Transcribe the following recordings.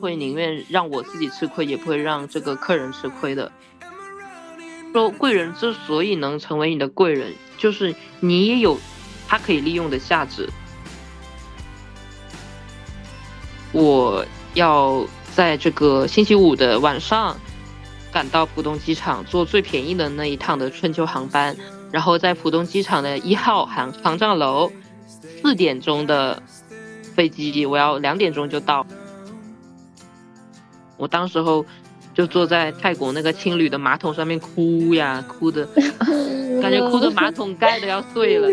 会宁愿让我自己吃亏，也不会让这个客人吃亏的。说贵人之所以能成为你的贵人，就是你也有他可以利用的价值。我要在这个星期五的晚上赶到浦东机场，坐最便宜的那一趟的春秋航班，然后在浦东机场的一号航航站楼，四点钟的飞机，我要两点钟就到。我当时候就坐在泰国那个青旅的马桶上面哭呀，哭的 感觉哭的马桶盖都要碎了。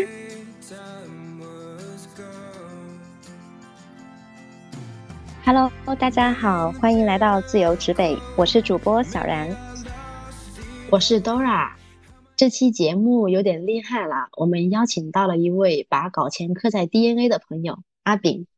Hello，大家好，欢迎来到自由指北，我是主播小然，我是 Dora。这期节目有点厉害了，我们邀请到了一位把搞钱刻在 DNA 的朋友阿炳，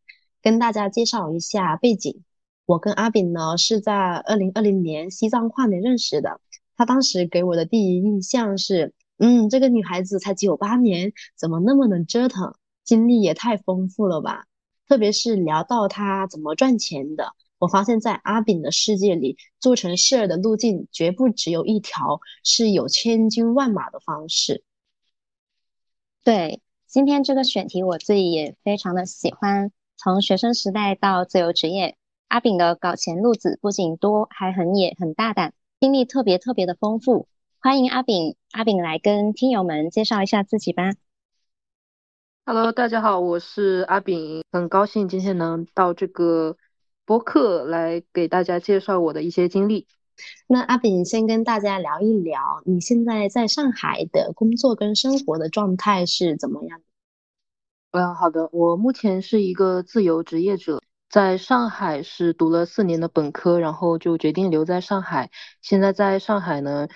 跟大家介绍一下背景。我跟阿炳呢是在二零二零年西藏跨年认识的。他当时给我的第一印象是，嗯，这个女孩子才九八年，怎么那么能折腾，经历也太丰富了吧？特别是聊到她怎么赚钱的，我发现，在阿炳的世界里，做成事儿的路径绝不只有一条，是有千军万马的方式。对，今天这个选题我自己也非常的喜欢，从学生时代到自由职业。阿炳的搞钱路子不仅多，还很野、很大胆，经历特别特别的丰富。欢迎阿炳，阿炳来跟听友们介绍一下自己吧。Hello，大家好，我是阿炳，很高兴今天能到这个播客来给大家介绍我的一些经历。那阿炳先跟大家聊一聊，你现在在上海的工作跟生活的状态是怎么样的？嗯，好的，我目前是一个自由职业者。在上海是读了四年的本科，然后就决定留在上海。现在在上海呢，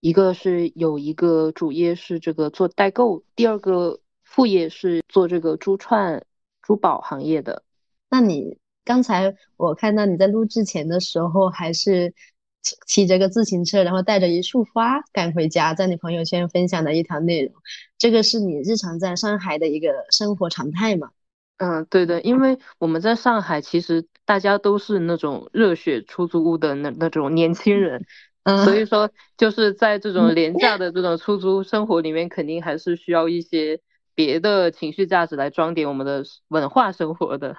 一个是有一个主业是这个做代购，第二个副业是做这个珠串珠宝行业的。那你刚才我看到你在录制前的时候，还是骑骑着个自行车，然后带着一束花赶回家，在你朋友圈分享的一条内容，这个是你日常在上海的一个生活常态嘛？嗯，对的，因为我们在上海，其实大家都是那种热血出租屋的那那种年轻人，嗯所以说就是在这种廉价的这种出租 生活里面，肯定还是需要一些别的情绪价值来装点我们的文化生活的。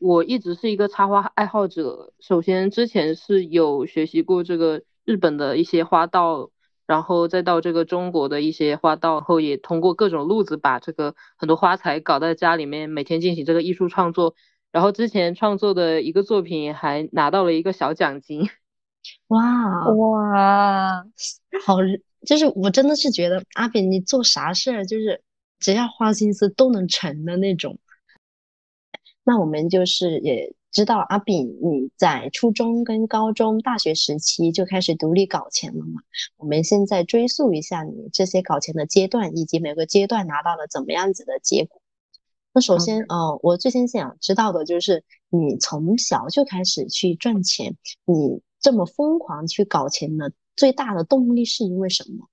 我一直是一个插花爱好者，首先之前是有学习过这个日本的一些花道。然后再到这个中国的一些花道后，也通过各种路子把这个很多花材搞在家里面，每天进行这个艺术创作。然后之前创作的一个作品还拿到了一个小奖金。哇哇，好，就是我真的是觉得阿炳你做啥事儿就是只要花心思都能成的那种。那我们就是也。知道阿炳，你在初中跟高中、大学时期就开始独立搞钱了嘛？我们现在追溯一下你这些搞钱的阶段，以及每个阶段拿到了怎么样子的结果。那首先，呃，我最先想知道的就是你从小就开始去赚钱，你这么疯狂去搞钱的最大的动力是因为什么？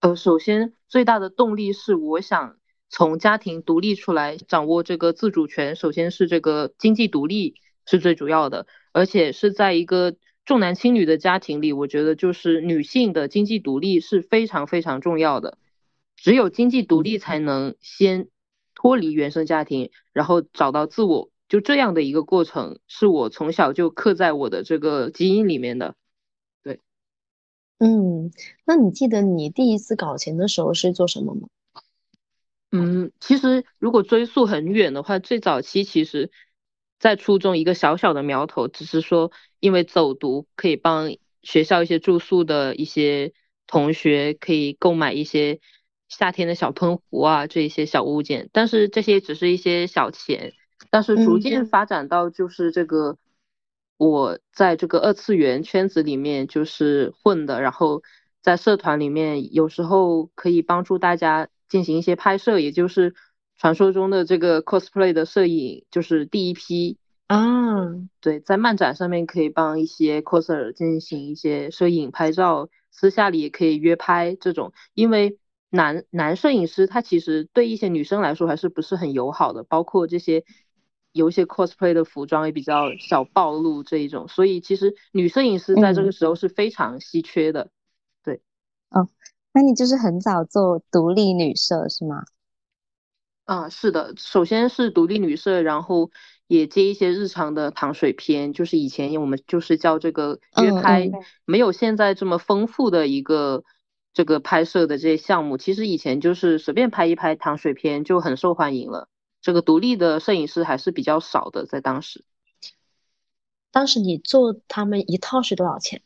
呃，首先最大的动力是我想。从家庭独立出来，掌握这个自主权，首先是这个经济独立是最主要的，而且是在一个重男轻女的家庭里，我觉得就是女性的经济独立是非常非常重要的。只有经济独立，才能先脱离原生家庭，然后找到自我，就这样的一个过程，是我从小就刻在我的这个基因里面的。对，嗯，那你记得你第一次搞钱的时候是做什么吗？嗯，其实如果追溯很远的话，最早期其实，在初中一个小小的苗头，只是说因为走读可以帮学校一些住宿的一些同学可以购买一些夏天的小喷壶啊这一些小物件，但是这些只是一些小钱，但是逐渐发展到就是这个我在这个二次元圈子里面就是混的，然后在社团里面有时候可以帮助大家。进行一些拍摄，也就是传说中的这个 cosplay 的摄影，就是第一批嗯。对，在漫展上面可以帮一些 coser 进行一些摄影拍照，私下里也可以约拍这种。因为男男摄影师他其实对一些女生来说还是不是很友好的，包括这些有一些 cosplay 的服装也比较小暴露这一种，所以其实女摄影师在这个时候是非常稀缺的。对，哦，那你就是很早做独立女摄是吗？啊，是的，首先是独立女摄，然后也接一些日常的糖水片，就是以前我们就是叫这个约拍，没有现在这么丰富的一个这个拍摄的这些项目，其实以前就是随便拍一拍糖水片就很受欢迎了。这个独立的摄影师还是比较少的，在当时。当时你做他们一套是多少钱？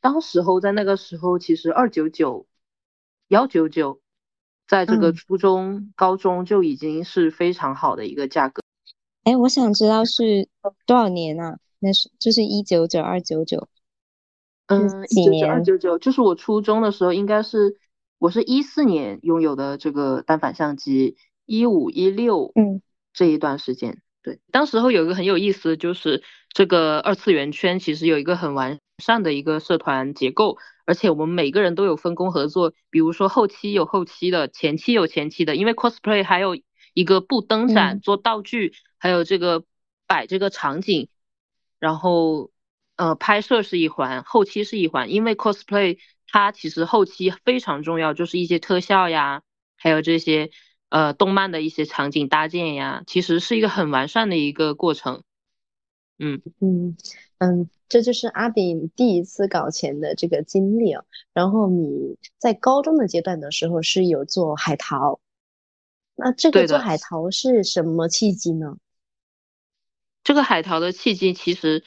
当时候在那个时候，其实二九九，幺九九。在这个初中、高中就已经是非常好的一个价格。哎，我想知道是多少年啊？那是就是一九九二九九。嗯，一九九二九九，就是我初中的时候，应该是我是一四年拥有的这个单反相机，一五一六，嗯，这一段时间。对，当时候有一个很有意思，就是这个二次元圈其实有一个很完善的一个社团结构。而且我们每个人都有分工合作，比如说后期有后期的，前期有前期的，因为 cosplay 还有一个布灯闪做道具，还有这个摆这个场景，然后呃拍摄是一环，后期是一环，因为 cosplay 它其实后期非常重要，就是一些特效呀，还有这些呃动漫的一些场景搭建呀，其实是一个很完善的一个过程。嗯嗯嗯。这就是阿炳第一次搞钱的这个经历啊。然后你在高中的阶段的时候是有做海淘，那这个做海淘是什么契机呢？这个海淘的契机其实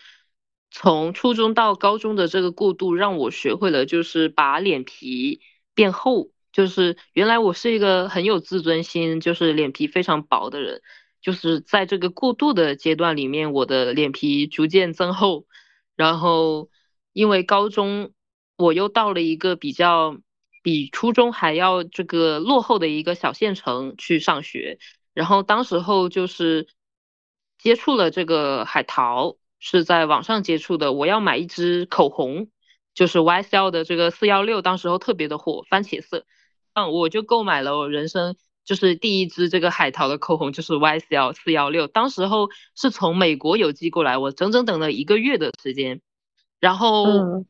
从初中到高中的这个过渡，让我学会了就是把脸皮变厚。就是原来我是一个很有自尊心，就是脸皮非常薄的人，就是在这个过渡的阶段里面，我的脸皮逐渐增厚。然后，因为高中我又到了一个比较比初中还要这个落后的一个小县城去上学，然后当时候就是接触了这个海淘，是在网上接触的。我要买一支口红，就是 YSL 的这个四幺六，当时候特别的火，番茄色，嗯，我就购买了我人生就是第一支这个海淘的口红，就是 YSL 四幺六，当时候是从美国邮寄过来，我整整等了一个月的时间，然后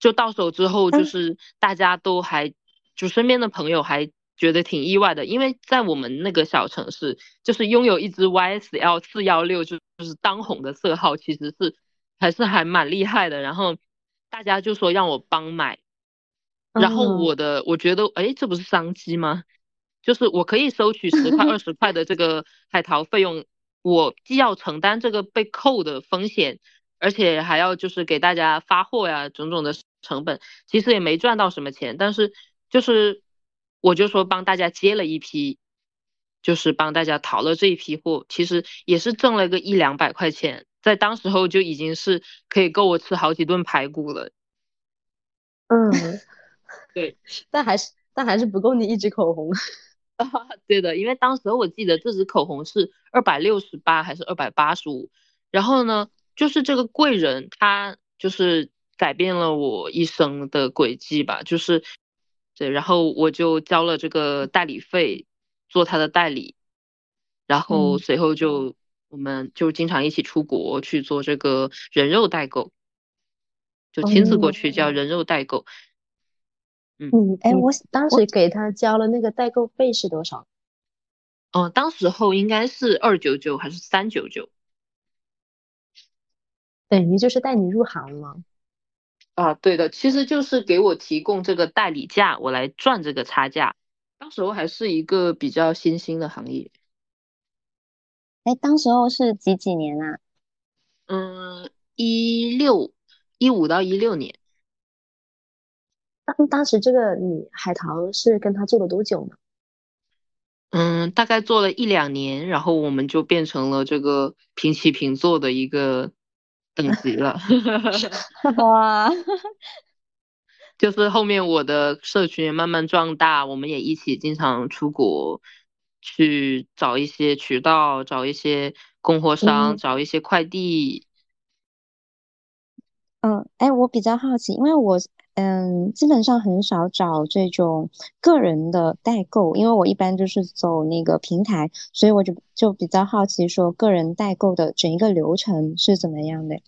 就到手之后，就是大家都还就身边的朋友还觉得挺意外的，因为在我们那个小城市，就是拥有一支 YSL 四幺六就就是当红的色号，其实是还是还蛮厉害的，然后大家就说让我帮买，然后我的我觉得哎，这不是商机吗？就是我可以收取十块 二十块的这个海淘费用，我既要承担这个被扣的风险，而且还要就是给大家发货呀，种种的成本，其实也没赚到什么钱，但是就是我就说帮大家接了一批，就是帮大家淘了这一批货，其实也是挣了个一两百块钱，在当时候就已经是可以够我吃好几顿排骨了。嗯，对，但还是但还是不够你一支口红。啊，对的，因为当时我记得这支口红是二百六十八还是二百八十五，然后呢，就是这个贵人他就是改变了我一生的轨迹吧，就是对，然后我就交了这个代理费做他的代理，然后随后就我们就经常一起出国去做这个人肉代购，就亲自过去叫人肉代购。嗯，哎，我当时给他交了那个代购费是多少？哦，当时候应该是二九九还是三九九？等于就是带你入行了。啊，对的，其实就是给我提供这个代理价，我来赚这个差价。当时候还是一个比较新兴的行业。哎，当时候是几几年啊？嗯，一六一五到一六年。当当时这个你海淘是跟他做了多久呢？嗯，大概做了一两年，然后我们就变成了这个平起平坐的一个等级了。哇！就是后面我的社群慢慢壮大，我们也一起经常出国去找一些渠道，找一些供货商，找一些快递。嗯，哎，我比较好奇，因为我。嗯，基本上很少找这种个人的代购，因为我一般就是走那个平台，所以我就就比较好奇，说个人代购的整一个流程是怎么样的？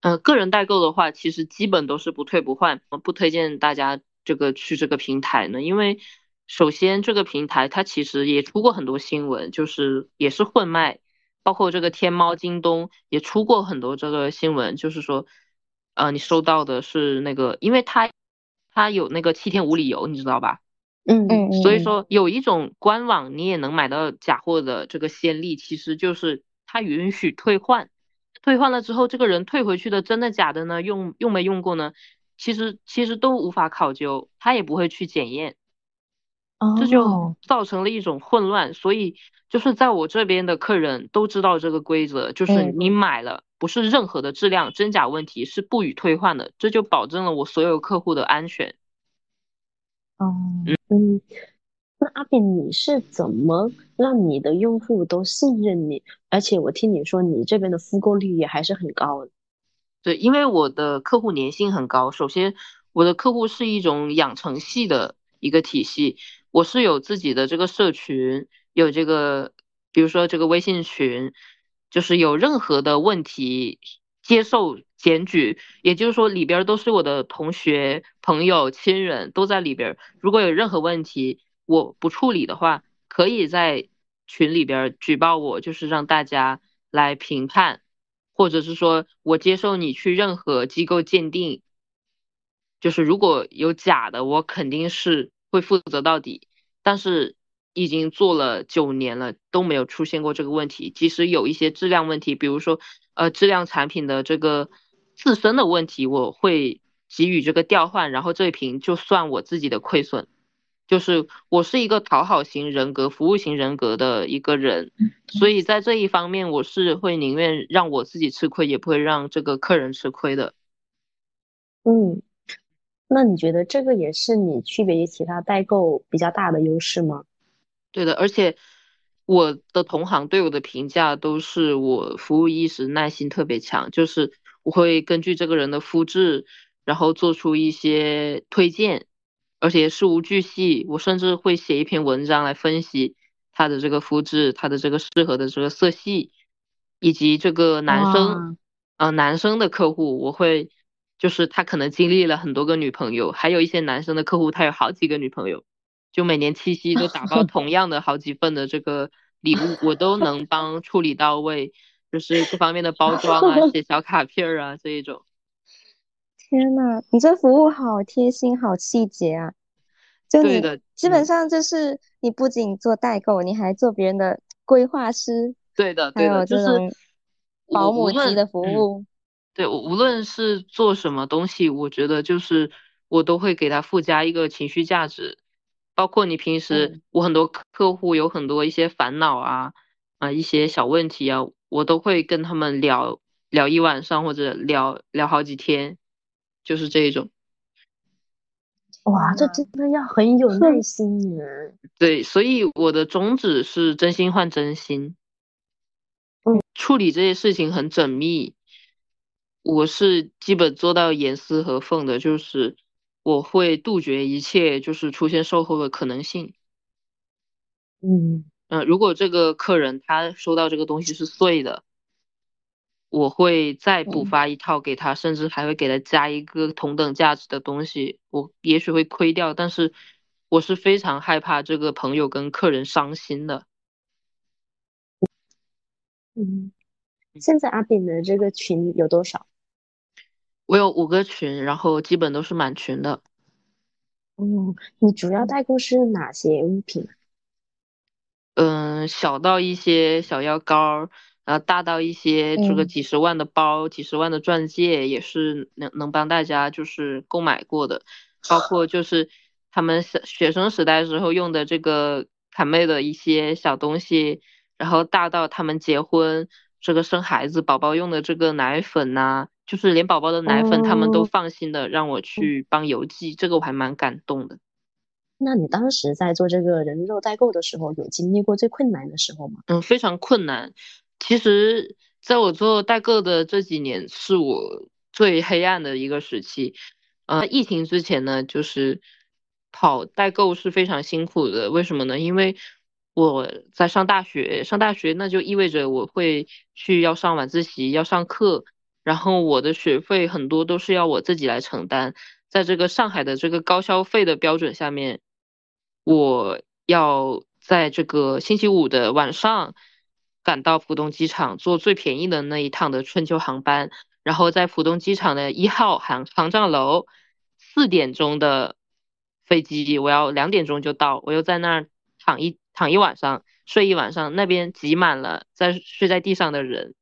呃，个人代购的话，其实基本都是不退不换，不推荐大家这个去这个平台呢，因为首先这个平台它其实也出过很多新闻，就是也是混卖，包括这个天猫、京东也出过很多这个新闻，就是说。呃，你收到的是那个，因为它它有那个七天无理由，你知道吧？嗯嗯。所以说有一种官网你也能买到假货的这个先例，其实就是它允许退换，退换了之后，这个人退回去的真的假的呢？用用没用过呢？其实其实都无法考究，他也不会去检验，这就造成了一种混乱。所以就是在我这边的客人都知道这个规则，就是你买了。不是任何的质量真假问题是不予退换的，这就保证了我所有客户的安全。哦，嗯，那阿炳，你是怎么让你的用户都信任你？而且我听你说你这边的复购率也还是很高的。对，因为我的客户粘性很高。首先，我的客户是一种养成系的一个体系，我是有自己的这个社群，有这个，比如说这个微信群。就是有任何的问题，接受检举，也就是说里边都是我的同学、朋友、亲人都在里边。如果有任何问题，我不处理的话，可以在群里边举报我，就是让大家来评判，或者是说我接受你去任何机构鉴定。就是如果有假的，我肯定是会负责到底。但是。已经做了九年了，都没有出现过这个问题。即使有一些质量问题，比如说，呃，质量产品的这个自身的问题，我会给予这个调换，然后这一瓶就算我自己的亏损。就是我是一个讨好型人格、服务型人格的一个人，所以在这一方面，我是会宁愿让我自己吃亏，也不会让这个客人吃亏的。嗯，那你觉得这个也是你区别于其他代购比较大的优势吗？对的，而且我的同行对我的评价都是我服务意识、耐心特别强，就是我会根据这个人的肤质，然后做出一些推荐，而且事无巨细。我甚至会写一篇文章来分析他的这个肤质、他的这个适合的这个色系，以及这个男生，呃，男生的客户，我会就是他可能经历了很多个女朋友，还有一些男生的客户他有好几个女朋友。就每年七夕都打包同样的好几份的这个礼物，我都能帮处理到位，就是各方面的包装啊、写小卡片啊这一种。天呐，你这服务好贴心，好细节啊！对的，基本上就是你不仅做代购，你还做别人的规划师。对的，对的，就是保姆级的服务。对，无论是做什么东西，我觉得就是我都会给他附加一个情绪价值。包括你平时，我很多客户有很多一些烦恼啊，啊一些小问题啊，我都会跟他们聊聊一晚上或者聊聊好几天，就是这一种。哇，这真的要很有耐心呢。对，所以我的宗旨是真心换真心。嗯，处理这些事情很缜密，我是基本做到严丝合缝的，就是。我会杜绝一切就是出现售后的可能性。嗯嗯，如果这个客人他收到这个东西是碎的，我会再补发一套给他，甚至还会给他加一个同等价值的东西。我也许会亏掉，但是我是非常害怕这个朋友跟客人伤心的。嗯，现在阿炳的这个群有多少？我有五个群，然后基本都是满群的。嗯，你主要代购是哪些物品？嗯，小到一些小药膏，然后大到一些这个几十万的包、几十万的钻戒，也是能能帮大家就是购买过的。包括就是他们学学生时代时候用的这个卡妹的一些小东西，然后大到他们结婚这个生孩子宝宝用的这个奶粉呐。就是连宝宝的奶粉，他们都放心的让我去帮邮寄，这个我还蛮感动的。那你当时在做这个人肉代购的时候，有经历过最困难的时候吗？嗯，非常困难。其实，在我做代购的这几年，是我最黑暗的一个时期。呃，疫情之前呢，就是跑代购是非常辛苦的。为什么呢？因为我在上大学，上大学那就意味着我会去要上晚自习，要上课，然后我的学费很多都是要我自己来承担。在这个上海的这个高消费的标准下面，我要在这个星期五的晚上赶到浦东机场，坐最便宜的那一趟的春秋航班。然后在浦东机场的一号航航站楼，四点钟的飞机，我要两点钟就到，我又在那儿躺一躺一晚上，睡一晚上，那边挤满了在睡在地上的人。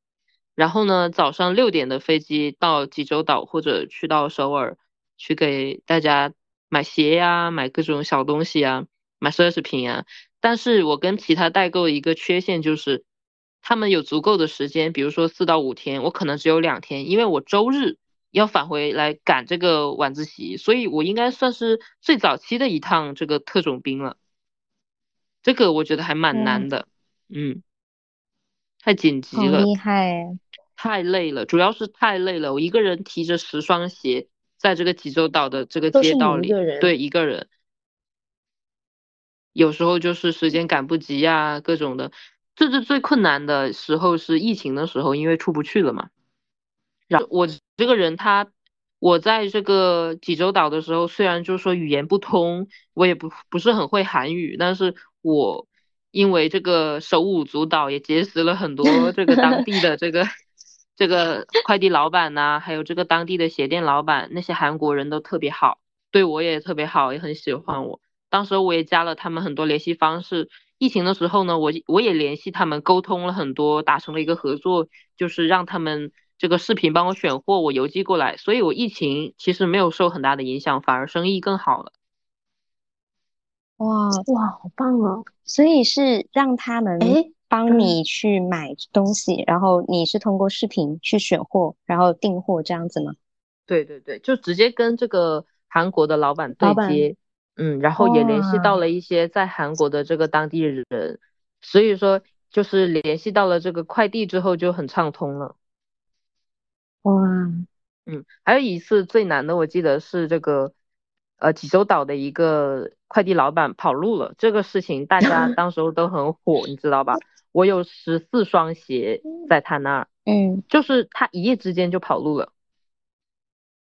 然后呢，早上六点的飞机到济州岛或者去到首尔，去给大家买鞋呀，买各种小东西啊，买奢侈品啊。但是我跟其他代购一个缺陷就是。他们有足够的时间，比如说四到五天，我可能只有两天，因为我周日要返回来赶这个晚自习，所以我应该算是最早期的一趟这个特种兵了。这个我觉得还蛮难的，嗯，太紧急了，厉害，太累了，主要是太累了。我一个人提着十双鞋，在这个济州岛的这个街道里，对，一个人，有时候就是时间赶不及呀，各种的。这是最困难的时候，是疫情的时候，因为出不去了嘛。然后我这个人，他我在这个济州岛的时候，虽然就是说语言不通，我也不不是很会韩语，但是我因为这个手舞足蹈，也结识了很多这个当地的 这个这个快递老板呐，还有这个当地的鞋店老板，那些韩国人都特别好，对我也特别好，也很喜欢我。当时我也加了他们很多联系方式。疫情的时候呢，我我也联系他们沟通了很多，达成了一个合作，就是让他们这个视频帮我选货，我邮寄过来，所以我疫情其实没有受很大的影响，反而生意更好了。哇哇，好棒哦！所以是让他们帮你去买东西，然后你是通过视频去选货，然后订货这样子吗？对对对，就直接跟这个韩国的老板对接。嗯，然后也联系到了一些在韩国的这个当地人，所以说就是联系到了这个快递之后就很畅通了。哇，嗯，还有一次最难的，我记得是这个呃济州岛的一个快递老板跑路了，这个事情大家 当时候都很火，你知道吧？我有十四双鞋在他那儿，嗯，就是他一夜之间就跑路了，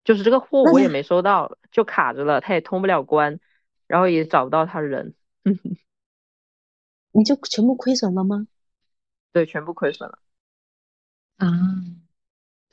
就是这个货我也没收到，就卡着了，他也通不了关。然后也找不到他人，你就全部亏损了吗？对，全部亏损了。啊，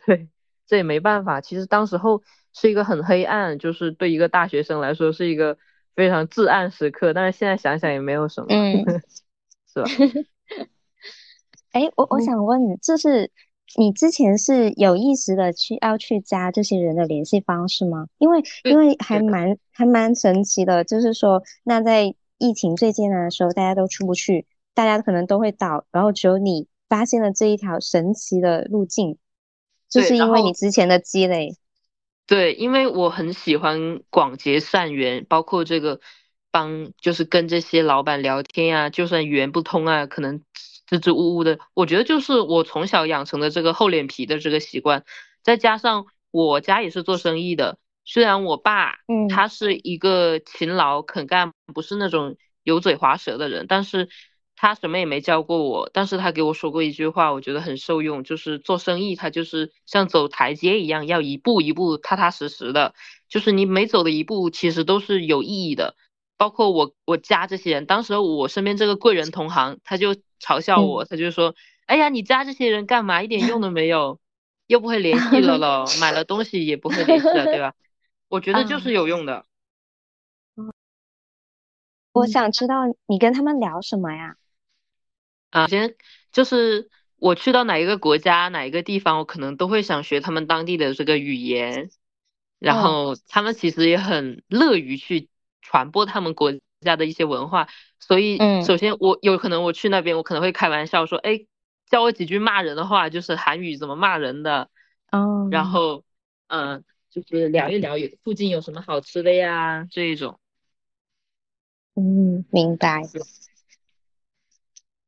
对，这也没办法。其实当时候是一个很黑暗，就是对一个大学生来说是一个非常至暗时刻。但是现在想想也没有什么，嗯，是吧？哎，我我想问，就是。你之前是有意识的去要去加这些人的联系方式吗？因为因为还蛮还蛮神奇的，就是说，那在疫情最艰难的时候，大家都出不去，大家可能都会倒，然后只有你发现了这一条神奇的路径，就是因为你之前的积累。对，因为我很喜欢广结善缘，包括这个帮，就是跟这些老板聊天啊，就算语言不通啊，可能。支支吾吾的，我觉得就是我从小养成的这个厚脸皮的这个习惯，再加上我家也是做生意的，虽然我爸，嗯，他是一个勤劳肯干，不是那种油嘴滑舌的人，但是他什么也没教过我，但是他给我说过一句话，我觉得很受用，就是做生意他就是像走台阶一样，要一步一步踏踏实实的，就是你每走的一步其实都是有意义的。包括我，我加这些人，当时我身边这个贵人同行，他就嘲笑我，他就说：“哎呀，你加这些人干嘛？一点用都没有，又不会联系了咯，买了东西也不会联系了，对吧？”我觉得就是有用的。我想知道你跟他们聊什么呀？啊，先就是我去到哪一个国家、哪一个地方，我可能都会想学他们当地的这个语言，然后他们其实也很乐于去。传播他们国家的一些文化，所以首先我有可能我去那边，我可能会开玩笑说，哎，教我几句骂人的话，就是韩语怎么骂人的，哦，然。后嗯，就是聊一聊附近有什么好吃的呀这一种，嗯，明白。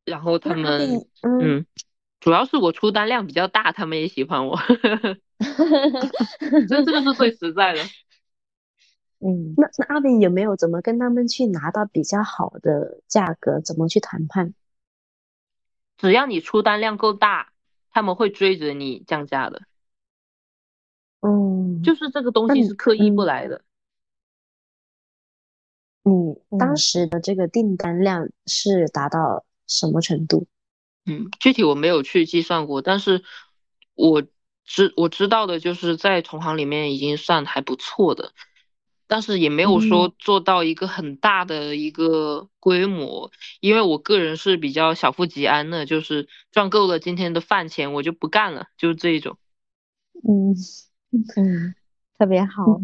然后他们嗯，主要是我出单量比较大，他们也喜欢我，这这个是最实在的。嗯，那那阿炳有没有怎么跟他们去拿到比较好的价格？怎么去谈判？只要你出单量够大，他们会追着你降价的。嗯，就是这个东西是刻意不来的。你当时的这个订单量是达到什么程度？嗯，具体我没有去计算过，但是我知我知道的就是在同行里面已经算还不错的。但是也没有说做到一个很大的一个规模，因为我个人是比较小富即安的，就是赚够了今天的饭钱，我就不干了，就是这一种。嗯 嗯，特别好。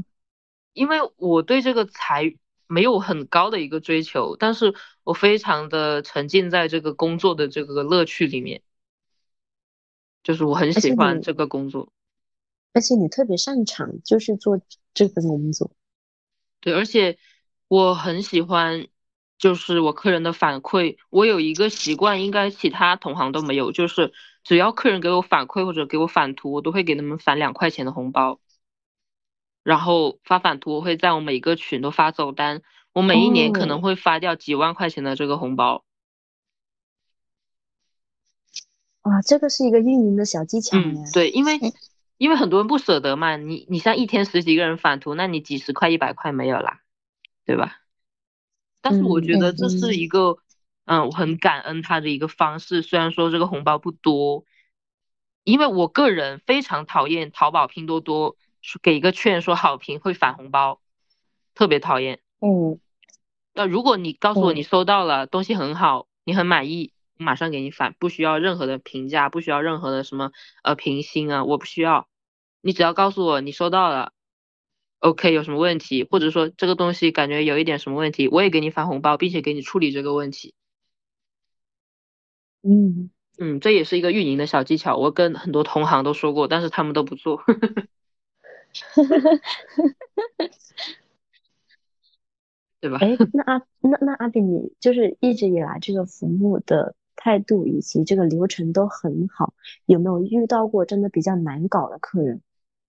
因为我对这个财没有很高的一个追求，但是我非常的沉浸在这个工作的这个乐趣里面，就是我很喜欢这个工作，而且你特别擅长就是做这份工作。对，而且我很喜欢，就是我客人的反馈。我有一个习惯，应该其他同行都没有，就是只要客人给我反馈或者给我返图，我都会给他们返两块钱的红包。然后发返图，我会在我每个群都发走单，我每一年可能会发掉几万块钱的这个红包。哇，这个是一个运营的小技巧嗯，对，因为。因为很多人不舍得嘛，你你像一天十几个人返图，那你几十块一百块没有啦，对吧？但是我觉得这是一个，嗯，我很感恩他的一个方式。虽然说这个红包不多，因为我个人非常讨厌淘宝、拼多多给一个券说好评会返红包，特别讨厌。嗯。那如果你告诉我你收到了东西很好，你很满意。马上给你返，不需要任何的评价，不需要任何的什么呃评星啊，我不需要，你只要告诉我你收到了，OK，有什么问题，或者说这个东西感觉有一点什么问题，我也给你返红包，并且给你处理这个问题。嗯嗯，这也是一个运营的小技巧，我跟很多同行都说过，但是他们都不做。对吧？哎，那阿那那阿比，你就是一直以来这个服务的。态度以及这个流程都很好，有没有遇到过真的比较难搞的客人？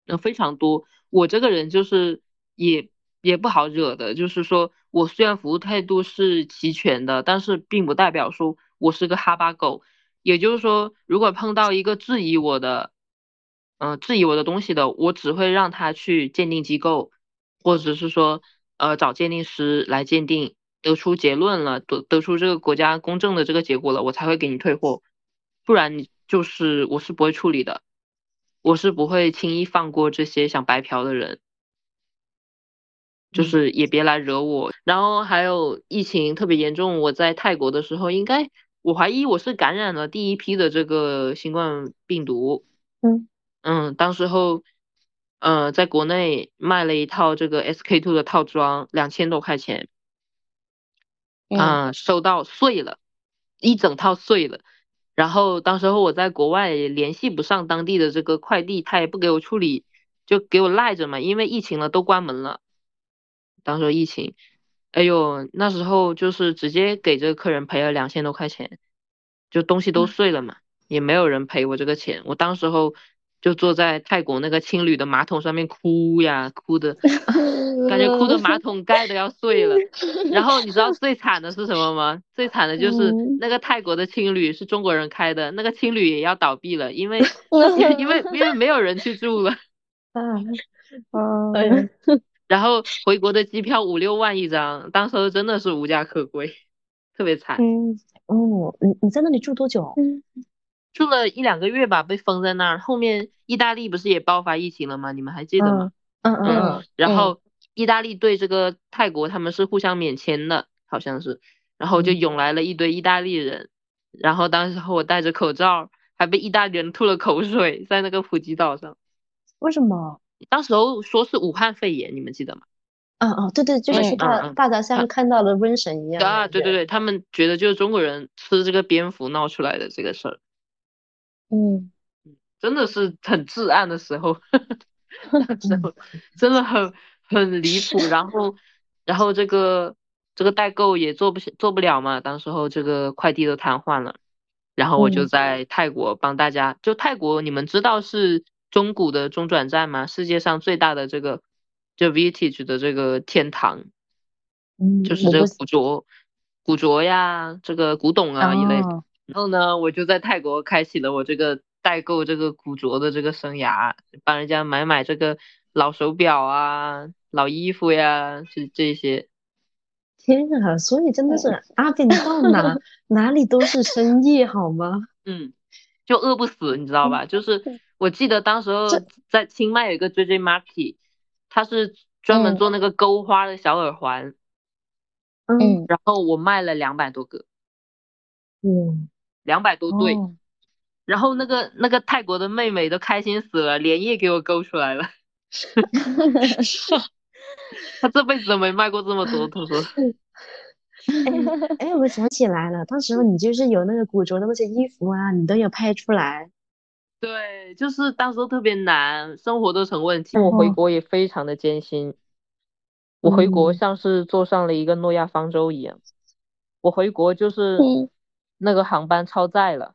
那非常多。我这个人就是也也不好惹的，就是说我虽然服务态度是齐全的，但是并不代表说我是个哈巴狗。也就是说，如果碰到一个质疑我的，嗯，质疑我的东西的，我只会让他去鉴定机构，或者是说呃找鉴定师来鉴定。得出结论了，得得出这个国家公正的这个结果了，我才会给你退货，不然你就是我是不会处理的，我是不会轻易放过这些想白嫖的人，就是也别来惹我。然后还有疫情特别严重，我在泰国的时候，应该我怀疑我是感染了第一批的这个新冠病毒，嗯嗯，当时候，呃，在国内卖了一套这个 SK two 的套装，两千多块钱。啊，收到碎了，一整套碎了。然后当时候我在国外也联系不上当地的这个快递，他也不给我处理，就给我赖着嘛。因为疫情了，都关门了。当时疫情，哎呦，那时候就是直接给这个客人赔了两千多块钱，就东西都碎了嘛，也没有人赔我这个钱。我当时候。就坐在泰国那个青旅的马桶上面哭呀，哭的 感觉哭的马桶盖都要碎了。然后你知道最惨的是什么吗？最惨的就是那个泰国的青旅是中国人开的，那个青旅也要倒闭了，因为 因为因为没有人去住了。啊，然后回国的机票五六万一张，当时真的是无家可归，特别惨。嗯，哦，你你在那里住多久？住了一两个月吧，被封在那儿。后面意大利不是也爆发疫情了吗？你们还记得吗？嗯嗯。然后意大利对这个泰国他们是互相免签的，好像是。然后就涌来了一堆意大利人。然后当时我戴着口罩，还被意大利人吐了口水在那个普吉岛上。为什么？当时候说是武汉肺炎，你们记得吗？嗯嗯，对对，就是大大家像看到了瘟神一样。啊，对对对，他们觉得就是中国人吃这个蝙蝠闹出来的这个事儿。嗯，真的是很至暗的时候，时候 真的很很离谱。然后，然后这个这个代购也做不做不了嘛。当时候这个快递都瘫痪了，然后我就在泰国帮大家。就泰国，你们知道是中古的中转站吗？世界上最大的这个就 vintage 的这个天堂，嗯，就是这个古着、古着呀，这个古董啊一类。然后呢，我就在泰国开启了我这个代购这个古着的这个生涯，帮人家买买这个老手表啊、老衣服呀，这这些。天啊，所以真的是阿炳到哪哪里都是生意，好吗？嗯，就饿不死，你知道吧？就是我记得当时候在清迈有一个 JJ Market，他是专门做那个钩花的小耳环，嗯，然后我卖了两百多个，嗯，两百多对，然后那个那个泰国的妹妹都开心死了，连夜给我勾出来了。他这辈子都没卖过这么多，他说。哎哎，我想起来了，当时候你就是有那个古着的那些衣服啊，你都有拍出来。对，就是当时特别难，生活都成问题。我回国也非常的艰辛，我回国像是坐上了一个诺亚方舟一样。我回国就是那个航班超载了，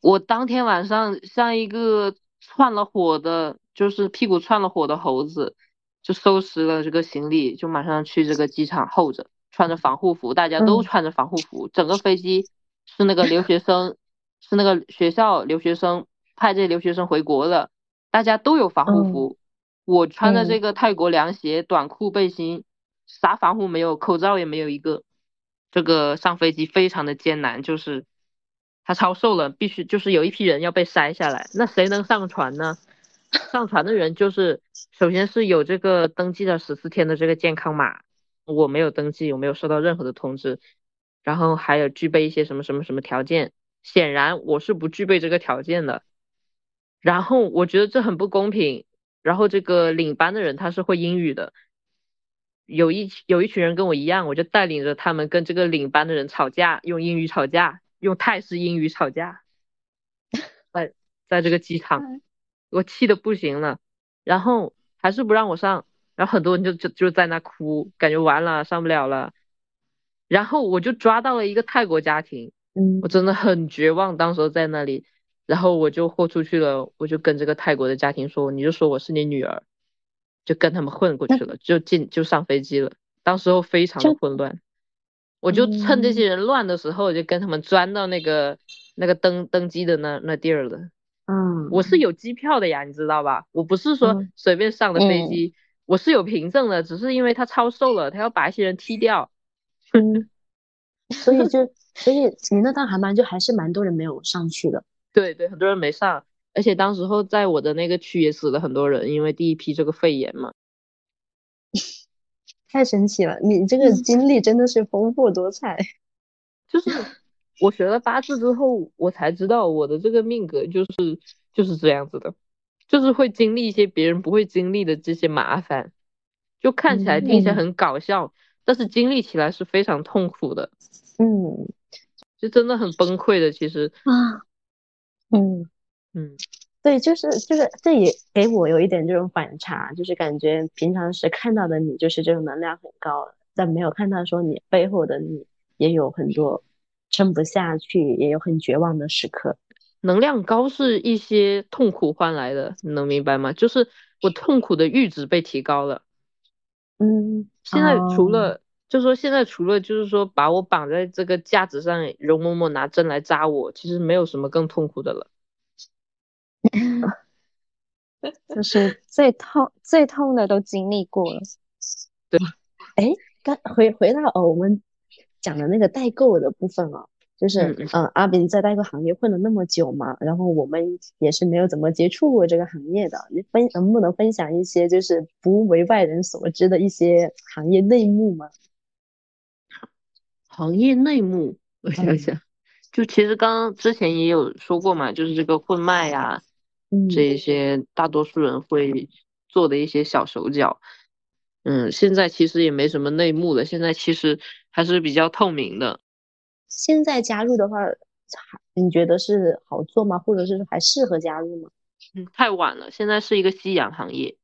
我当天晚上像一个窜了火的，就是屁股窜了火的猴子。就收拾了这个行李，就马上去这个机场候着，穿着防护服，大家都穿着防护服，整个飞机是那个留学生，是那个学校留学生派这些留学生回国的，大家都有防护服，我穿的这个泰国凉鞋、短裤、背心，啥防护没有，口罩也没有一个，这个上飞机非常的艰难，就是他超瘦了，必须就是有一批人要被筛下来，那谁能上船呢？上船的人就是，首先是有这个登记的十四天的这个健康码，我没有登记，我没有收到任何的通知，然后还有具备一些什么什么什么条件，显然我是不具备这个条件的，然后我觉得这很不公平，然后这个领班的人他是会英语的，有一有一群人跟我一样，我就带领着他们跟这个领班的人吵架，用英语吵架，用泰式英语吵架，在在这个机场。我气的不行了，然后还是不让我上，然后很多人就就就在那哭，感觉完了上不了了。然后我就抓到了一个泰国家庭，嗯，我真的很绝望，当时在那里，然后我就豁出去了，我就跟这个泰国的家庭说，你就说我是你女儿，就跟他们混过去了，就进就上飞机了。当时候非常的混乱，我就趁这些人乱的时候，就跟他们钻到那个那个登登机的那那地儿了。嗯，我是有机票的呀，你知道吧？我不是说随便上的飞机，我是有凭证的，只是因为他超售了，他要把一些人踢掉。嗯，所以就所以你那趟航班就还是蛮多人没有上去的。对对，很多人没上，而且当时候在我的那个区也死了很多人，因为第一批这个肺炎嘛。太神奇了，你这个经历真的是丰富多彩。就是。我学了八字之后，我才知道我的这个命格就是就是这样子的，就是会经历一些别人不会经历的这些麻烦，就看起来听起来很搞笑，但是经历起来是非常痛苦的，嗯，就真的很崩溃的，其实啊，嗯嗯，对，就是就是这也给我有一点这种反差，就是感觉平常时看到的你就是这种能量很高，但没有看到说你背后的你也有很多。撑不下去，也有很绝望的时刻。能量高是一些痛苦换来的，你能明白吗？就是我痛苦的阈值被提高了。嗯，现在除了，就说现在除了就是说把我绑在这个架子上，容嬷嬷拿针来扎我，其实没有什么更痛苦的了。就是最痛最痛的都经历过了。对，哎，刚回回到哦，我们。讲的那个代购的部分啊，就是嗯，阿斌在代购行业混了那么久嘛，然后我们也是没有怎么接触过这个行业的，你分能不能分享一些就是不为外人所知的一些行业内幕吗？行业内幕，我想想，就其实刚刚之前也有说过嘛，就是这个混卖呀，这一些大多数人会做的一些小手脚。嗯，现在其实也没什么内幕了，现在其实还是比较透明的。现在加入的话，你觉得是好做吗？或者是还适合加入吗？嗯，太晚了，现在是一个夕阳行业。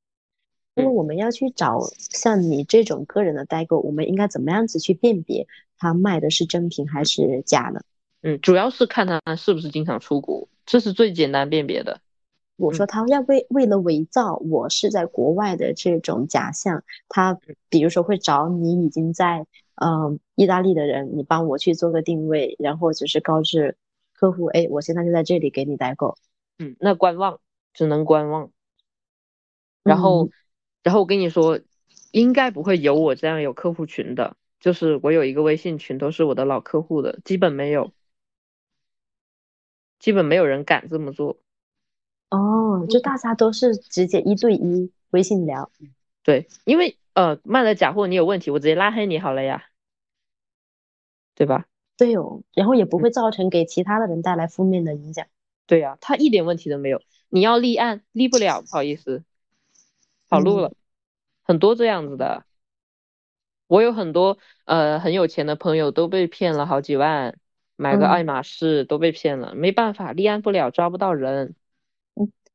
因为我们要去找像你这种个人的代购，我们应该怎么样子去辨别他卖的是真品还是假的？嗯，主要是看他是不是经常出国，这是最简单辨别的。我说他要为为了伪造我是在国外的这种假象，他比如说会找你已经在嗯意大利的人，你帮我去做个定位，然后就是告知客户，哎，我现在就在这里给你代购。嗯，那观望，只能观望。然后，然后我跟你说，应该不会有我这样有客户群的，就是我有一个微信群，都是我的老客户的，基本没有，基本没有人敢这么做。哦，就大家都是直接一对一微信聊。对，因为呃卖了假货，你有问题，我直接拉黑你好了呀，对吧？对哦，然后也不会造成给其他的人带来负面的影响。对呀，他一点问题都没有。你要立案，立不了，不好意思，跑路了。很多这样子的，我有很多呃很有钱的朋友都被骗了好几万，买个爱马仕都被骗了，没办法，立案不了，抓不到人。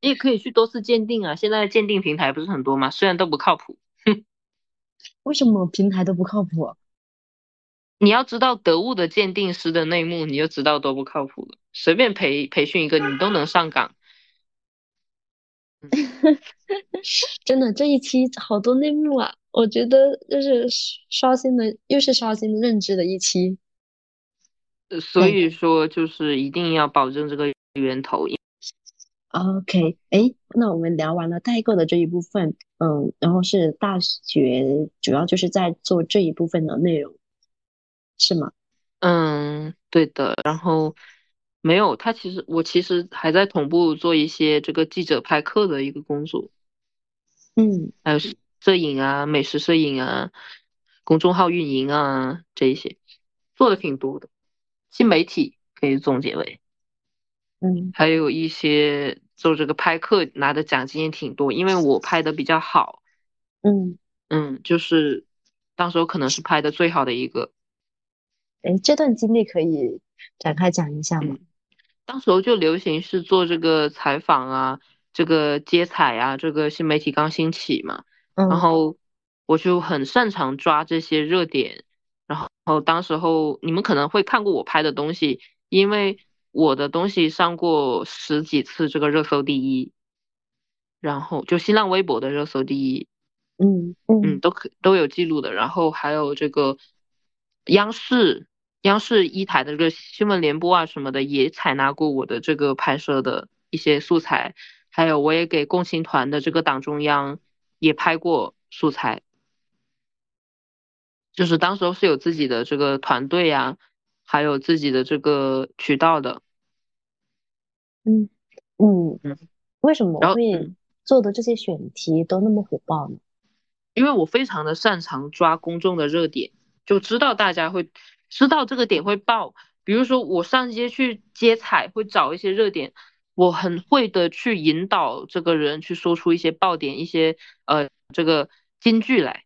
嗯，你也可以去多次鉴定啊，现在鉴定平台不是很多吗？虽然都不靠谱。哼，为什么平台都不靠谱？你要知道得物的鉴定师的内幕，你就知道多不靠谱了。随便培培训一个，你都能上岗。真的，这一期好多内幕啊！我觉得就是刷新的，又是刷新认知的一期。所以说，就是一定要保证这个源头。OK，哎，那我们聊完了代购的这一部分，嗯，然后是大学主要就是在做这一部分的内容。是吗？嗯，对的。然后没有他，其实我其实还在同步做一些这个记者拍客的一个工作。嗯，还有摄影啊，美食摄影啊，公众号运营啊，这一些做的挺多的。新媒体可以总结为，嗯，还有一些做这个拍客拿的奖金也挺多，因为我拍的比较好。嗯嗯，就是当时候可能是拍的最好的一个。哎，这段经历可以展开讲一下吗？当时候就流行是做这个采访啊，这个接彩啊，这个新媒体刚兴起嘛，然后我就很擅长抓这些热点，然后当时候你们可能会看过我拍的东西，因为我的东西上过十几次这个热搜第一，然后就新浪微博的热搜第一，嗯嗯，都可都有记录的，然后还有这个央视。央视一台的这个新闻联播啊什么的，也采纳过我的这个拍摄的一些素材，还有我也给共青团的这个党中央也拍过素材，就是当时候是有自己的这个团队呀，还有自己的这个渠道的。嗯嗯嗯，为什么会做的这些选题都那么火爆呢？因为我非常的擅长抓公众的热点，就知道大家会。知道这个点会爆，比如说我上街去接彩，会找一些热点，我很会的去引导这个人去说出一些爆点，一些呃这个金句来。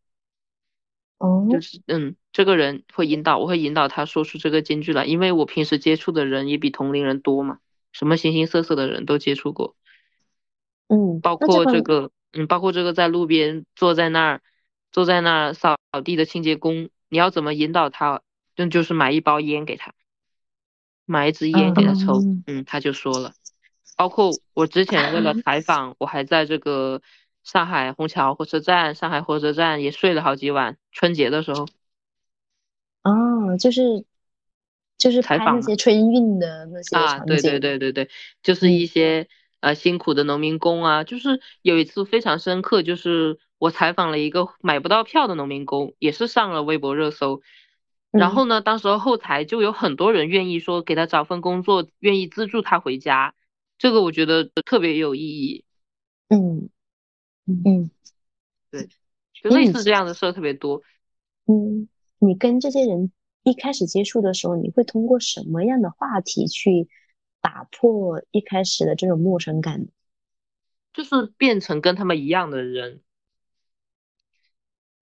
哦，就是嗯，这个人会引导，我会引导他说出这个金句来，因为我平时接触的人也比同龄人多嘛，什么形形色色的人都接触过。嗯，包括这个，嗯，包括这个在路边坐在那儿，坐在那儿扫地的清洁工，你要怎么引导他？那就是买一包烟给他，买一支烟给他抽，嗯，他就说了。包括我之前为了采访，我还在这个上海虹桥火车站、上海火车站也睡了好几晚。春节的时候，哦，就是就是拍那些春运的那些啊，对对对对对，就是一些呃辛苦的农民工啊，就是有一次非常深刻，就是我采访了一个买不到票的农民工，也是上了微博热搜。然后呢？当时候后台就有很多人愿意说给他找份工作，愿意资助他回家，这个我觉得特别有意义。嗯嗯，对，就类似这样的事儿特别多。嗯，你跟这些人一开始接触的时候，你会通过什么样的话题去打破一开始的这种陌生感？就是变成跟他们一样的人，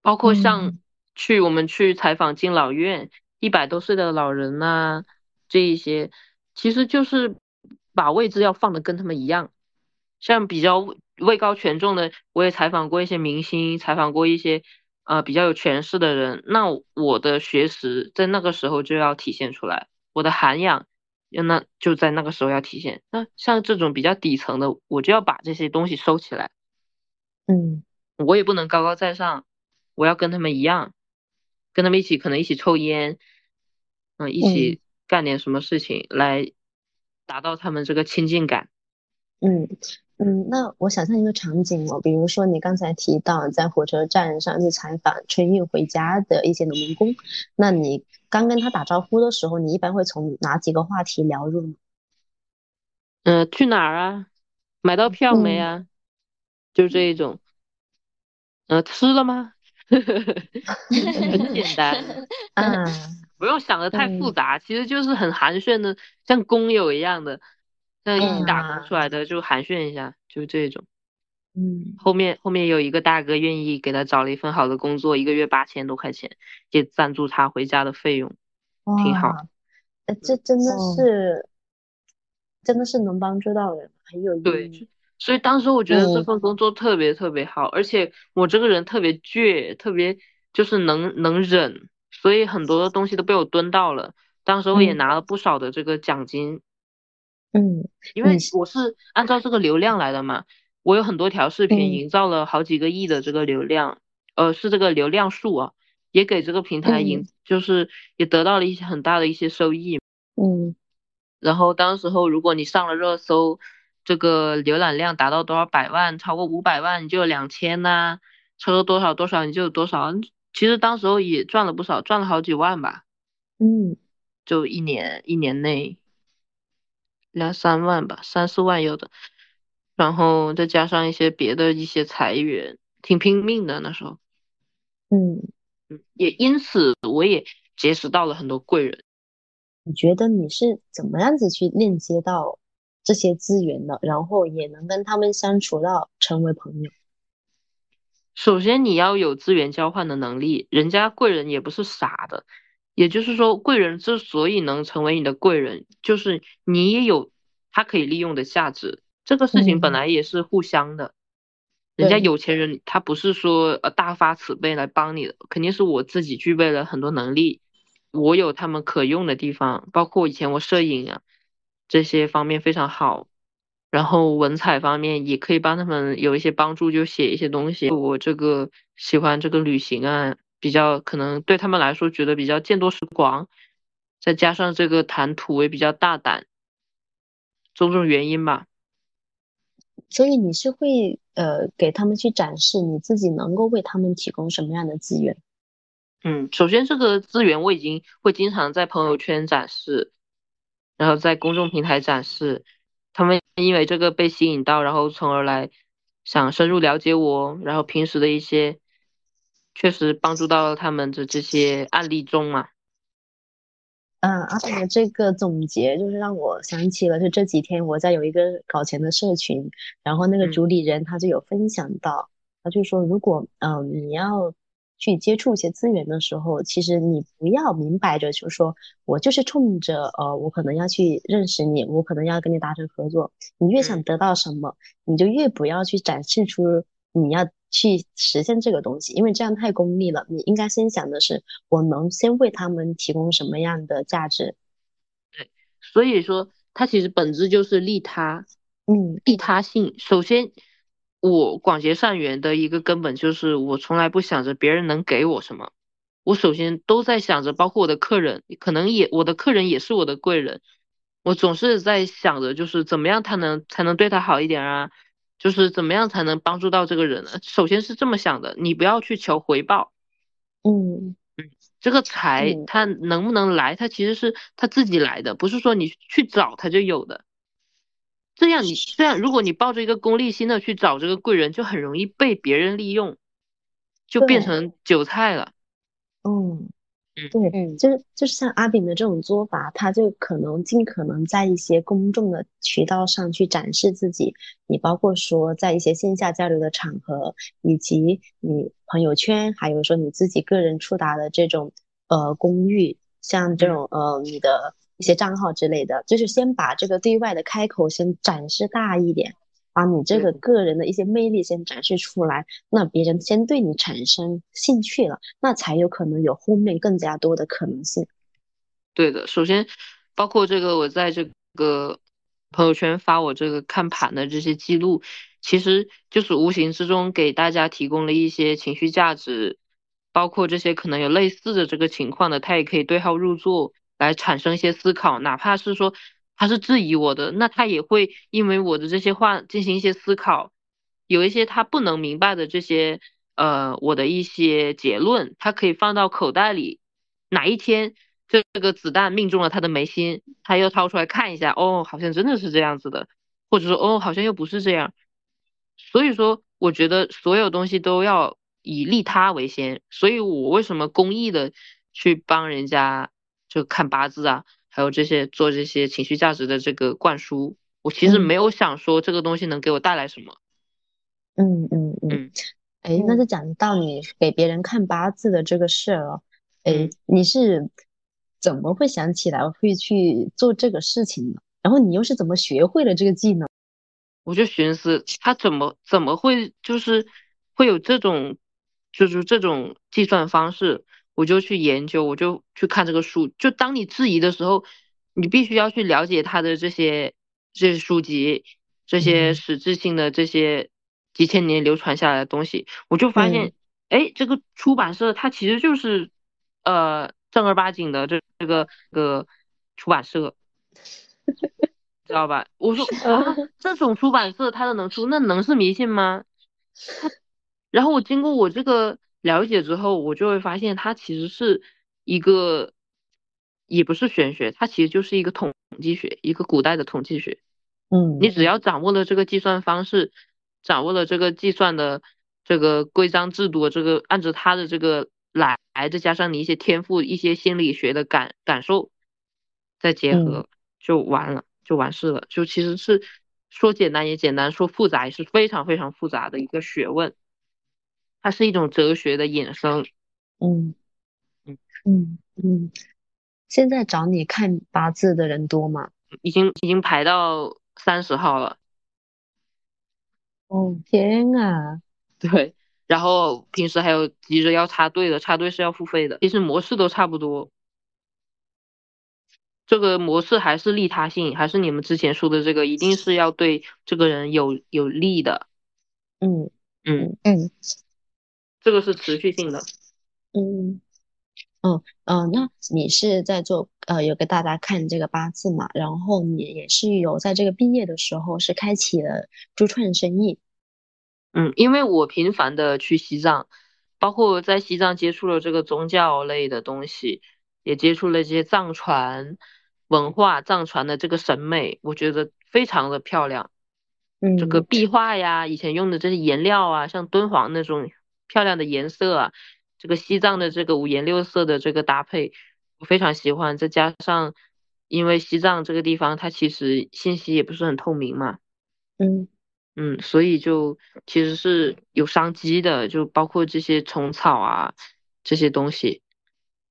包括像。去我们去采访敬老院，一百多岁的老人呐，这一些其实就是把位置要放的跟他们一样。像比较位高权重的，我也采访过一些明星，采访过一些呃比较有权势的人。那我的学识在那个时候就要体现出来，我的涵养那就在那个时候要体现。那像这种比较底层的，我就要把这些东西收起来。嗯，我也不能高高在上，我要跟他们一样，跟他们一起可能一起抽烟，嗯，一起干点什么事情来达到他们这个亲近感。嗯嗯，那我想象一个场景哦，比如说你刚才提到在火车站上去采访春运回家的一些农民工，那你刚跟他打招呼的时候，你一般会从哪几个话题聊入呢？嗯，去哪儿啊？买到票没啊？就这一种，呃，吃了吗？很简单，嗯，不用想的太复杂，其实就是很寒暄的，像工友一样的，像一起打工出来的，就寒暄一下，就这种。嗯，后面后面有一个大哥愿意给他找了一份好的工作，一个月八千多块钱，也赞助他回家的费用，挺好。呃，这真的是，真的是能帮助到人，很有意义。所以当时我觉得这份工作特别特别好，而且我这个人特别倔，特别就是能能忍，所以很多的东西都被我蹲到了。当时我也拿了不少的这个奖金，嗯，因为我是按照这个流量来的嘛，我有很多条视频营造了好几个亿的这个流量，呃，是这个流量数啊，也给这个平台营就是也得到了一些很大的一些收益，嗯，然后当时候如果你上了热搜。这个浏览量达到多少百万，超过五百万你就有两千呐，超过多少多少你就有多少。其实当时候也赚了不少，赚了好几万吧。嗯，就一年一年内两三万吧，三四万有的。然后再加上一些别的一些裁员，挺拼命的那时候。嗯嗯，也因此我也结识到了很多贵人。你觉得你是怎么样子去链接到？这些资源的，然后也能跟他们相处到成为朋友。首先你要有资源交换的能力，人家贵人也不是傻的。也就是说，贵人之所以能成为你的贵人，就是你也有他可以利用的价值。这个事情本来也是互相的。人家有钱人他不是说呃大发慈悲来帮你的，肯定是我自己具备了很多能力，我有他们可用的地方，包括以前我摄影啊。这些方面非常好，然后文采方面也可以帮他们有一些帮助，就写一些东西。我这个喜欢这个旅行啊，比较可能对他们来说觉得比较见多识广，再加上这个谈吐也比较大胆，种种原因吧。所以你是会呃给他们去展示你自己能够为他们提供什么样的资源？嗯，首先这个资源我已经会经常在朋友圈展示。然后在公众平台展示，他们因为这个被吸引到，然后从而来想深入了解我，然后平时的一些确实帮助到了他们的这些案例中嘛。嗯，阿炳的这个总结就是让我想起了，就这几天我在有一个搞钱的社群，然后那个主理人他就有分享到，他就说如果嗯你要。去接触一些资源的时候，其实你不要明摆着就说，我就是冲着呃，我可能要去认识你，我可能要跟你达成合作。你越想得到什么，你就越不要去展示出你要去实现这个东西，因为这样太功利了。你应该先想的是，我能先为他们提供什么样的价值。对，所以说它其实本质就是利他，嗯，利他性。首先。我广结善缘的一个根本就是，我从来不想着别人能给我什么，我首先都在想着，包括我的客人，可能也我的客人也是我的贵人，我总是在想着，就是怎么样他能才能对他好一点啊，就是怎么样才能帮助到这个人呢？首先是这么想的，你不要去求回报，嗯嗯，这个财它能不能来，它其实是它自己来的，不是说你去找它就有的。这样你这样，如果你抱着一个功利心的去找这个贵人，就很容易被别人利用，就变成韭菜了。嗯，对，嗯，就是就是像阿炳的这种做法，他就可能尽可能在一些公众的渠道上去展示自己。你包括说在一些线下交流的场合，以及你朋友圈，还有说你自己个人触达的这种呃公寓，像这种呃你的。一些账号之类的，就是先把这个对外的开口先展示大一点，把你这个个人的一些魅力先展示出来，那别人先对你产生兴趣了，那才有可能有后面更加多的可能性。对的，首先包括这个我在这个朋友圈发我这个看盘的这些记录，其实就是无形之中给大家提供了一些情绪价值，包括这些可能有类似的这个情况的，他也可以对号入座来产生一些思考，哪怕是说他是质疑我的，那他也会因为我的这些话进行一些思考，有一些他不能明白的这些。呃，我的一些结论，他可以放到口袋里，哪一天这个子弹命中了他的眉心，他又掏出来看一下，哦，好像真的是这样子的，或者说，哦，好像又不是这样。所以说，我觉得所有东西都要以利他为先。所以我为什么公益的去帮人家就看八字啊，还有这些做这些情绪价值的这个灌输，我其实没有想说这个东西能给我带来什么。嗯嗯嗯。哎，那就讲到你给别人看八字的这个事儿了。哎，你是怎么会想起来会去做这个事情呢？然后你又是怎么学会了这个技能？我就寻思，他怎么怎么会就是会有这种就是这种计算方式？我就去研究，我就去看这个书。就当你质疑的时候，你必须要去了解他的这些这些书籍，这些实质性的这些。几千年流传下来的东西，我就发现，哎，这个出版社它其实就是，呃，正儿八经的这这个个出版社，知道吧？我说啊，这种出版社它都能出，那能是迷信吗？然后我经过我这个了解之后，我就会发现它其实是一个，也不是玄学，它其实就是一个统计学，一个古代的统计学。嗯，你只要掌握了这个计算方式。掌握了这个计算的这个规章制度，这个按照它的这个来，再加上你一些天赋、一些心理学的感感受，再结合就完了，就完事了。就其实是说简单也简单，说复杂也是非常非常复杂的一个学问，它是一种哲学的衍生。嗯嗯嗯嗯。现在找你看八字的人多吗？已经已经排到三十号了。哦天啊，对，然后平时还有急着要插队的，插队是要付费的。其实模式都差不多，这个模式还是利他性，还是你们之前说的这个，一定是要对这个人有有利的。嗯嗯嗯，这个是持续性的。嗯嗯嗯，那你是在做呃，有给大家看这个八字嘛？然后你也是有在这个毕业的时候是开启了珠串生意。嗯，因为我频繁的去西藏，包括在西藏接触了这个宗教类的东西，也接触了一些藏传文化、藏传的这个审美，我觉得非常的漂亮。嗯，这个壁画呀，以前用的这些颜料啊，像敦煌那种漂亮的颜色啊，这个西藏的这个五颜六色的这个搭配，我非常喜欢。再加上，因为西藏这个地方它其实信息也不是很透明嘛。嗯。嗯，所以就其实是有商机的，就包括这些虫草啊，这些东西，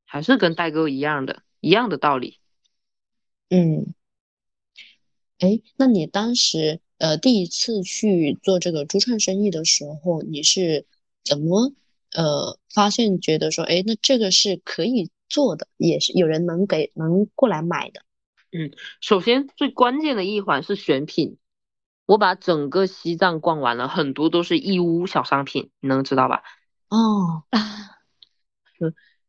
还是跟代购一样的，一样的道理。嗯，哎，那你当时呃第一次去做这个珠串生意的时候，你是怎么呃发现觉得说，哎，那这个是可以做的，也是有人能给能过来买的？嗯，首先最关键的一环是选品。我把整个西藏逛完了，很多都是义乌小商品，你能知道吧？哦，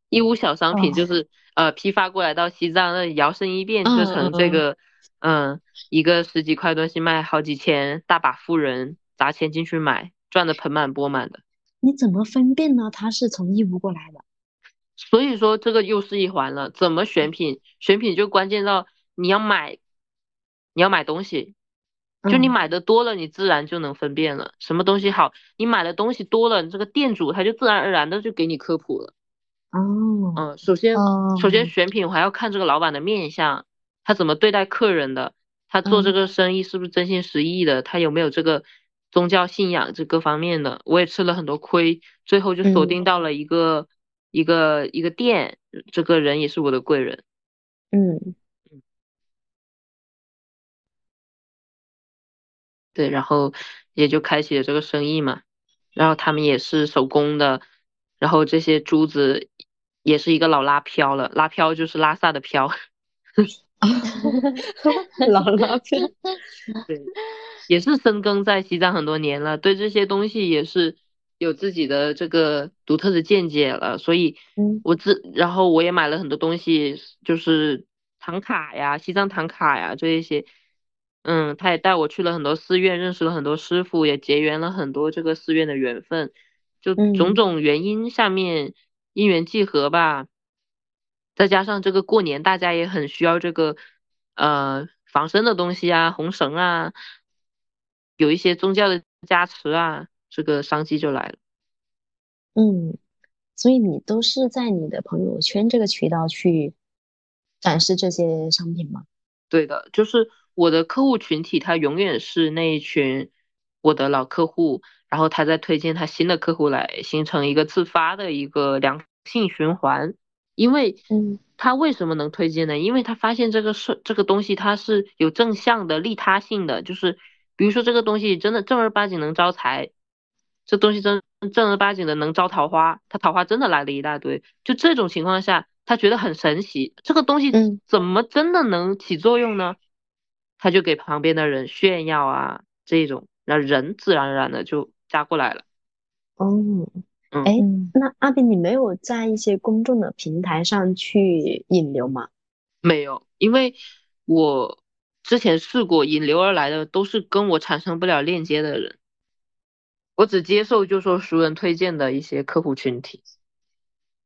义乌小商品就是呃批发过来到西藏，那摇身一变就成这个，嗯，一个十几块东西卖好几千，大把富人砸钱进去买，赚的盆满钵满的。你怎么分辨呢？他是从义乌过来的？所以说这个又是一环了，怎么选品？选品就关键到你要买，你要买东西。就你买的多了，你自然就能分辨了什么东西好。你买的东西多了，你这个店主他就自然而然的就给你科普了。哦，嗯，首先，首先选品我还要看这个老板的面相，他怎么对待客人的，他做这个生意是不是真心实意的，他有没有这个宗教信仰这各方面的。我也吃了很多亏，最后就锁定到了一个一个一个店，这个人也是我的贵人。嗯。对，然后也就开启了这个生意嘛。然后他们也是手工的，然后这些珠子也是一个老拉漂了，拉漂就是拉萨的漂。老拉飘，对，也是深耕在西藏很多年了，对这些东西也是有自己的这个独特的见解了，所以，嗯，我自然后我也买了很多东西，就是唐卡呀、西藏唐卡呀这一些，嗯，他也带我去了很多寺院，认识了很多师傅，也结缘了很多这个寺院的缘分，就种种原因下面因缘际合吧。再加上这个过年，大家也很需要这个，呃，防身的东西啊，红绳啊，有一些宗教的加持啊，这个商机就来了。嗯，所以你都是在你的朋友圈这个渠道去展示这些商品吗？对的，就是我的客户群体，他永远是那一群我的老客户，然后他在推荐他新的客户来，形成一个自发的一个良性循环。因为，嗯，他为什么能推荐呢？因为他发现这个是这个东西，它是有正向的、利他性的，就是比如说这个东西真的正儿八经能招财，这东西真正儿八经的能招桃花，他桃花真的来了一大堆。就这种情况下，他觉得很神奇，这个东西怎么真的能起作用呢？他就给旁边的人炫耀啊，这种，那人自然而然的就加过来了。哦。哎，那阿斌，你没有在一些公众的平台上去引流吗？没有，因为我之前试过引流而来的都是跟我产生不了链接的人，我只接受就说熟人推荐的一些客户群体。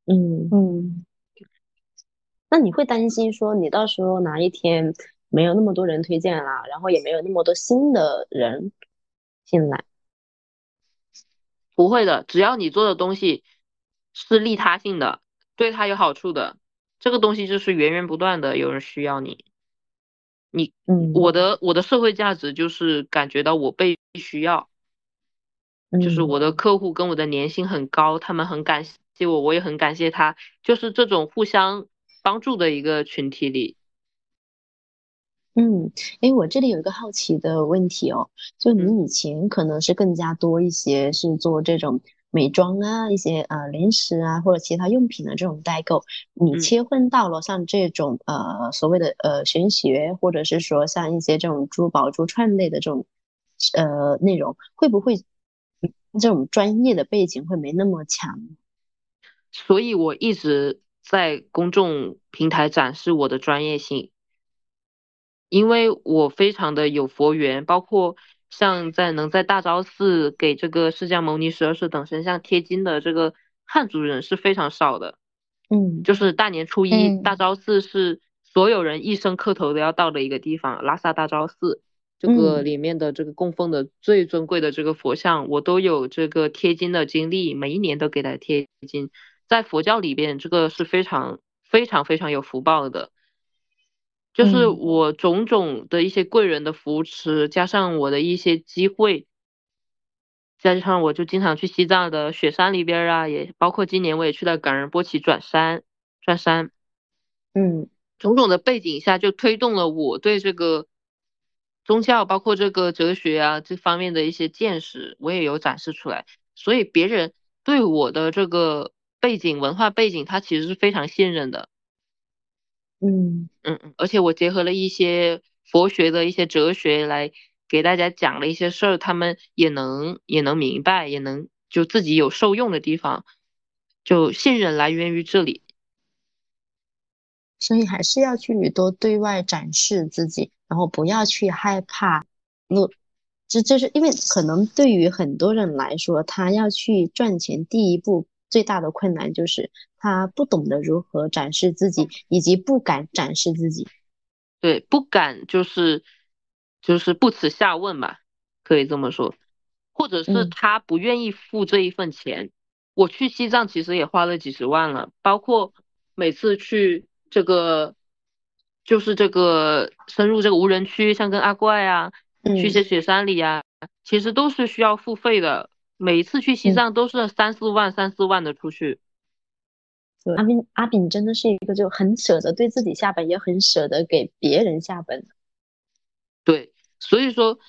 嗯嗯，那你会担心说你到时候哪一天没有那么多人推荐了，然后也没有那么多新的人进来？不会的，只要你做的东西是利他性的，对他有好处的，这个东西就是源源不断的有人需要你。你，嗯，我的我的社会价值就是感觉到我被需要，就是我的客户跟我的粘性很高，他们很感谢我，我也很感谢他，就是这种互相帮助的一个群体里。嗯，哎，我这里有一个好奇的问题哦，就你以前可能是更加多一些是做这种美妆啊，一些呃零食啊或者其他用品的这种代购，你切换到了像这种呃所谓的呃玄学，或者是说像一些这种珠宝珠串类的这种呃内容，会不会这种专业的背景会没那么强？所以我一直在公众平台展示我的专业性。因为我非常的有佛缘，包括像在能在大昭寺给这个释迦牟尼十二世等神像贴金的这个汉族人是非常少的，嗯，就是大年初一大昭寺是所有人一生磕头都要到的一个地方，拉萨大昭寺。这个里面的这个供奉的最尊贵的这个佛像，我都有这个贴金的经历，每一年都给他贴金，在佛教里边这个是非常非常非常有福报的。就是我种种的一些贵人的扶持，加上我的一些机会，加上我就经常去西藏的雪山里边啊，也包括今年我也去了冈仁波齐转山，转山，嗯，种种的背景下就推动了我对这个宗教，包括这个哲学啊这方面的一些见识，我也有展示出来，所以别人对我的这个背景文化背景，他其实是非常信任的。嗯嗯嗯，而且我结合了一些佛学的一些哲学来给大家讲了一些事儿，他们也能也能明白，也能就自己有受用的地方，就信任来源于这里。所以还是要去多对外展示自己，然后不要去害怕。那这就是因为可能对于很多人来说，他要去赚钱，第一步。最大的困难就是他不懂得如何展示自己，以及不敢展示自己。对，不敢就是就是不耻下问吧，可以这么说，或者是他不愿意付这一份钱。我去西藏其实也花了几十万了，包括每次去这个就是这个深入这个无人区，像跟阿怪啊，去些雪山里啊，其实都是需要付费的。每一次去西藏都是三四万、三四万的出去。阿斌阿炳真的是一个就很舍得对自己下本，也很舍得给别人下本。对，所以说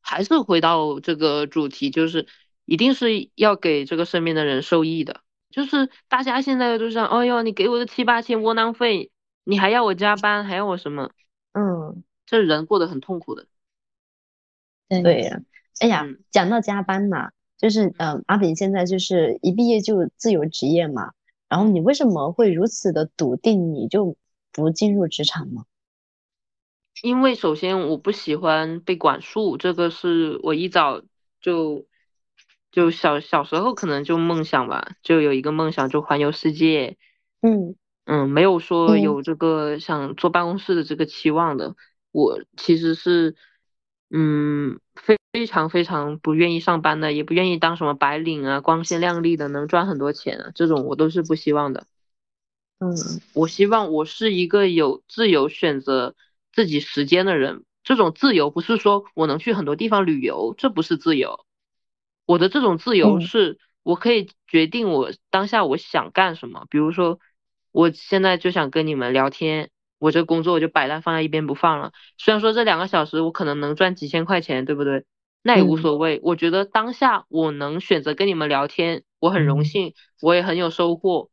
还是回到这个主题，就是一定是要给这个身边的人受益的。就是大家现在都想，哎呦，你给我的七八千窝囊费，你还要我加班，还要我什么？嗯，这人过得很痛苦的。对呀，哎呀，讲到加班嘛，就是嗯，阿炳现在就是一毕业就自由职业嘛，然后你为什么会如此的笃定，你就不进入职场呢？因为首先我不喜欢被管束，这个是我一早就就小小时候可能就梦想吧，就有一个梦想就环游世界。嗯嗯，没有说有这个想坐办公室的这个期望的。我其实是嗯非非常非常不愿意上班的，也不愿意当什么白领啊，光鲜亮丽的能赚很多钱啊，这种我都是不希望的。嗯，我希望我是一个有自由选择。自己时间的人，这种自由不是说我能去很多地方旅游，这不是自由。我的这种自由是我可以决定我当下我想干什么。比如说，我现在就想跟你们聊天，我这工作我就摆烂放在一边不放了。虽然说这两个小时我可能能赚几千块钱，对不对？那也无所谓。我觉得当下我能选择跟你们聊天，我很荣幸，我也很有收获。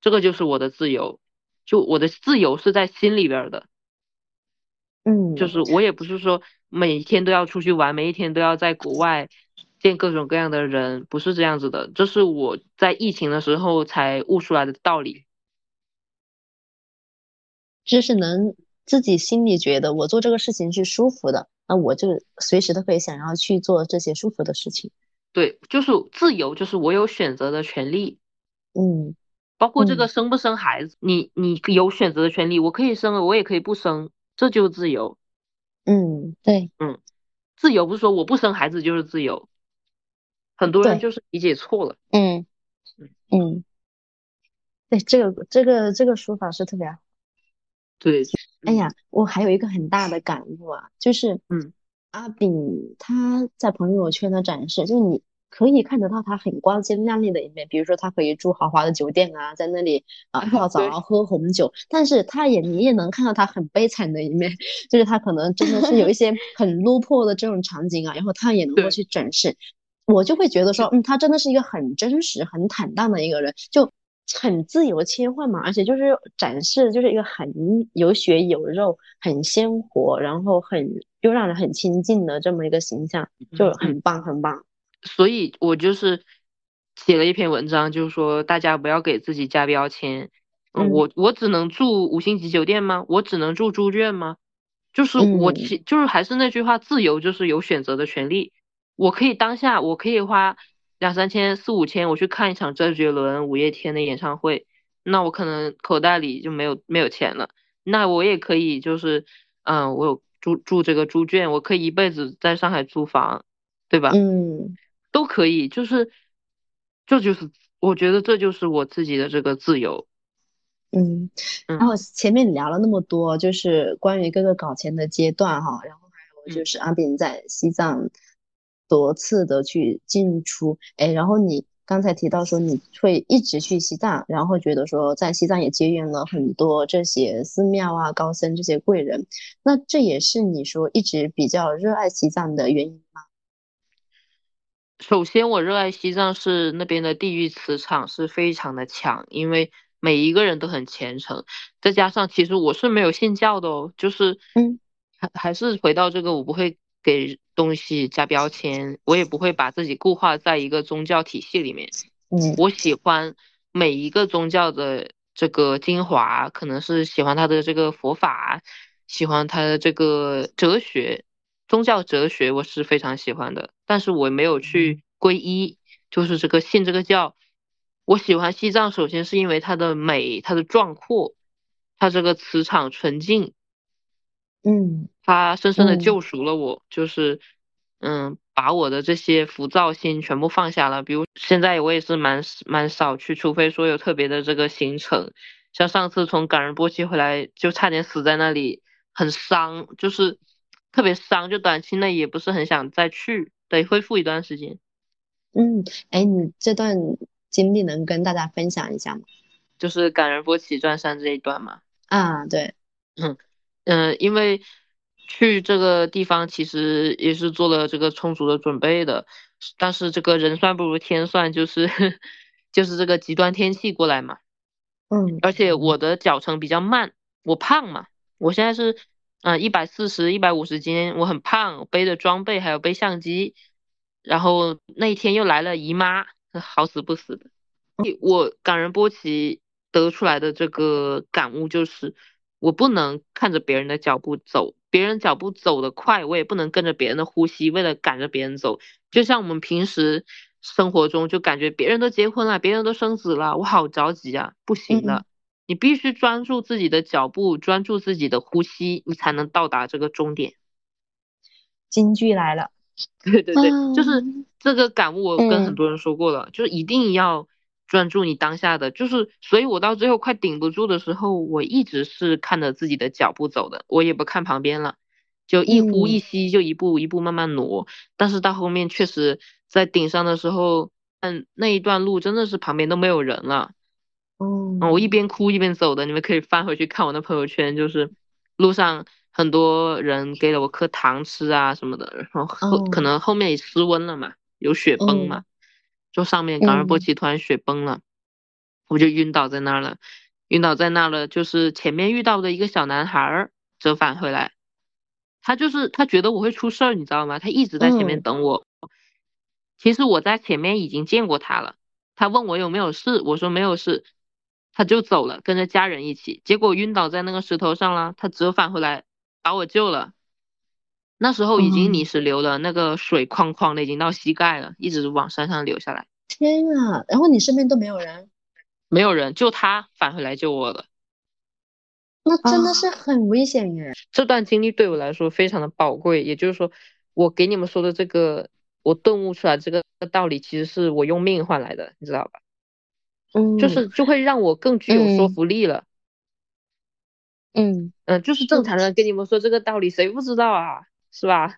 这个就是我的自由，就我的自由是在心里边的。嗯，就是我也不是说每天都要出去玩，每一天都要在国外见各种各样的人，不是这样子的。这是我在疫情的时候才悟出来的道理。就是能自己心里觉得我做这个事情是舒服的，那我就随时都可以想要去做这些舒服的事情。对，就是自由，就是我有选择的权利。嗯，包括这个生不生孩子，你你有选择的权利，我可以生，我也可以不生。这就是自由，嗯，对，嗯，自由不是说我不生孩子就是自由，很多人就是理解错了，嗯嗯嗯，对，这个这个这个说法是特别好，对，哎呀，我还有一个很大的感悟啊，就是，嗯，阿炳他在朋友圈的展示，就是你。可以看得到他很光鲜亮丽的一面，比如说他可以住豪华的酒店啊，在那里啊泡澡啊喝红酒，但是他也你也能看到他很悲惨的一面，就是他可能真的是有一些 很落魄的这种场景啊，然后他也能够去展示，我就会觉得说，嗯，他真的是一个很真实、很坦荡的一个人，就很自由切换嘛，而且就是展示就是一个很有血有肉、很鲜活，然后很又让人很亲近的这么一个形象，就很棒很棒。所以我就是写了一篇文章，就是说大家不要给自己加标签。嗯，我我只能住五星级酒店吗？我只能住猪圈吗？就是我其就是还是那句话，自由就是有选择的权利。我可以当下我可以花两三千、四五千，我去看一场周杰伦、五月天的演唱会，那我可能口袋里就没有没有钱了。那我也可以就是嗯，我有住住这个猪圈，我可以一辈子在上海租房，对吧？嗯。都可以，就是，这就是我觉得这就是我自己的这个自由，嗯，然后前面聊了那么多，就是关于各个搞钱的阶段哈，然后还有就是阿炳在西藏多次的去进出，哎，然后你刚才提到说你会一直去西藏，然后觉得说在西藏也结缘了很多这些寺庙啊、高僧这些贵人，那这也是你说一直比较热爱西藏的原因吗？首先，我热爱西藏是那边的地域磁场是非常的强，因为每一个人都很虔诚，再加上其实我是没有信教的哦，就是嗯，还还是回到这个，我不会给东西加标签，我也不会把自己固化在一个宗教体系里面，嗯，我喜欢每一个宗教的这个精华，可能是喜欢他的这个佛法，喜欢他的这个哲学。宗教哲学我是非常喜欢的，但是我没有去皈依，就是这个信这个教。我喜欢西藏，首先是因为它的美，它的壮阔，它这个磁场纯净，嗯，它深深的救赎了我，就是嗯，把我的这些浮躁心全部放下了。比如现在我也是蛮蛮少去，除非说有特别的这个行程，像上次从感仁波齐回来就差点死在那里，很伤，就是。特别伤，就短期内也不是很想再去，得恢复一段时间。嗯，哎，你这段经历能跟大家分享一下吗？就是感人波齐转山这一段嘛。啊，对，嗯嗯，因为去这个地方其实也是做了这个充足的准备的，但是这个人算不如天算，就是 就是这个极端天气过来嘛。嗯，而且我的脚程比较慢，我胖嘛，我现在是。嗯，一百四十、一百五十斤，我很胖，背着装备还有背相机，然后那一天又来了姨妈，好死不死的。我赶人波奇得出来的这个感悟就是，我不能看着别人的脚步走，别人脚步走得快，我也不能跟着别人的呼吸，为了赶着别人走。就像我们平时生活中，就感觉别人都结婚了，别人都生子了，我好着急啊，不行的。你必须专注自己的脚步，专注自己的呼吸，你才能到达这个终点。金句来了，对对对，就是这个感悟，我跟很多人说过了，就是一定要专注你当下的，就是所以我到最后快顶不住的时候，我一直是看着自己的脚步走的，我也不看旁边了，就一呼一吸，就一步一步慢慢挪。但是到后面确实在顶上的时候，嗯，那一段路真的是旁边都没有人了。哦，我一边哭一边走的，你们可以翻回去看我的朋友圈，就是路上很多人给了我颗糖吃啊什么的，然后后可能后面也失温了嘛，有雪崩嘛，就上面冈仁波齐突然雪崩了，我就晕倒在那儿了，晕倒在那儿了，就是前面遇到的一个小男孩折返回来，他就是他觉得我会出事儿，你知道吗？他一直在前面等我，其实我在前面已经见过他了，他问我有没有事，我说没有事。他就走了，跟着家人一起，结果晕倒在那个石头上了。他折返回来把我救了。那时候已经泥石流了，那个水哐哐的已经到膝盖了，一直往山上流下来。天啊！然后你身边都没有人？没有人，就他返回来救我了。那真的是很危险耶！这段经历对我来说非常的宝贵。也就是说，我给你们说的这个，我顿悟出来这个道理，其实是我用命换来的，你知道吧？嗯，就是就会让我更具有说服力了。嗯嗯，就是正常人跟你们说这个道理，谁不知道啊？是吧？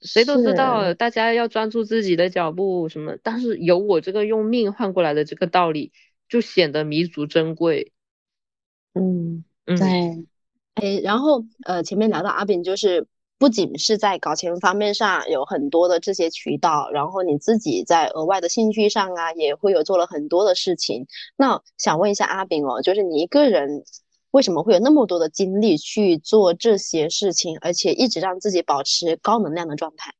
谁都知道，大家要专注自己的脚步什么。但是有我这个用命换过来的这个道理，就显得弥足珍贵。嗯，对。哎，然后呃，前面聊到阿炳就是。不仅是在搞钱方面上有很多的这些渠道，然后你自己在额外的兴趣上啊，也会有做了很多的事情。那想问一下阿炳哦，就是你一个人为什么会有那么多的精力去做这些事情，而且一直让自己保持高能量的状态？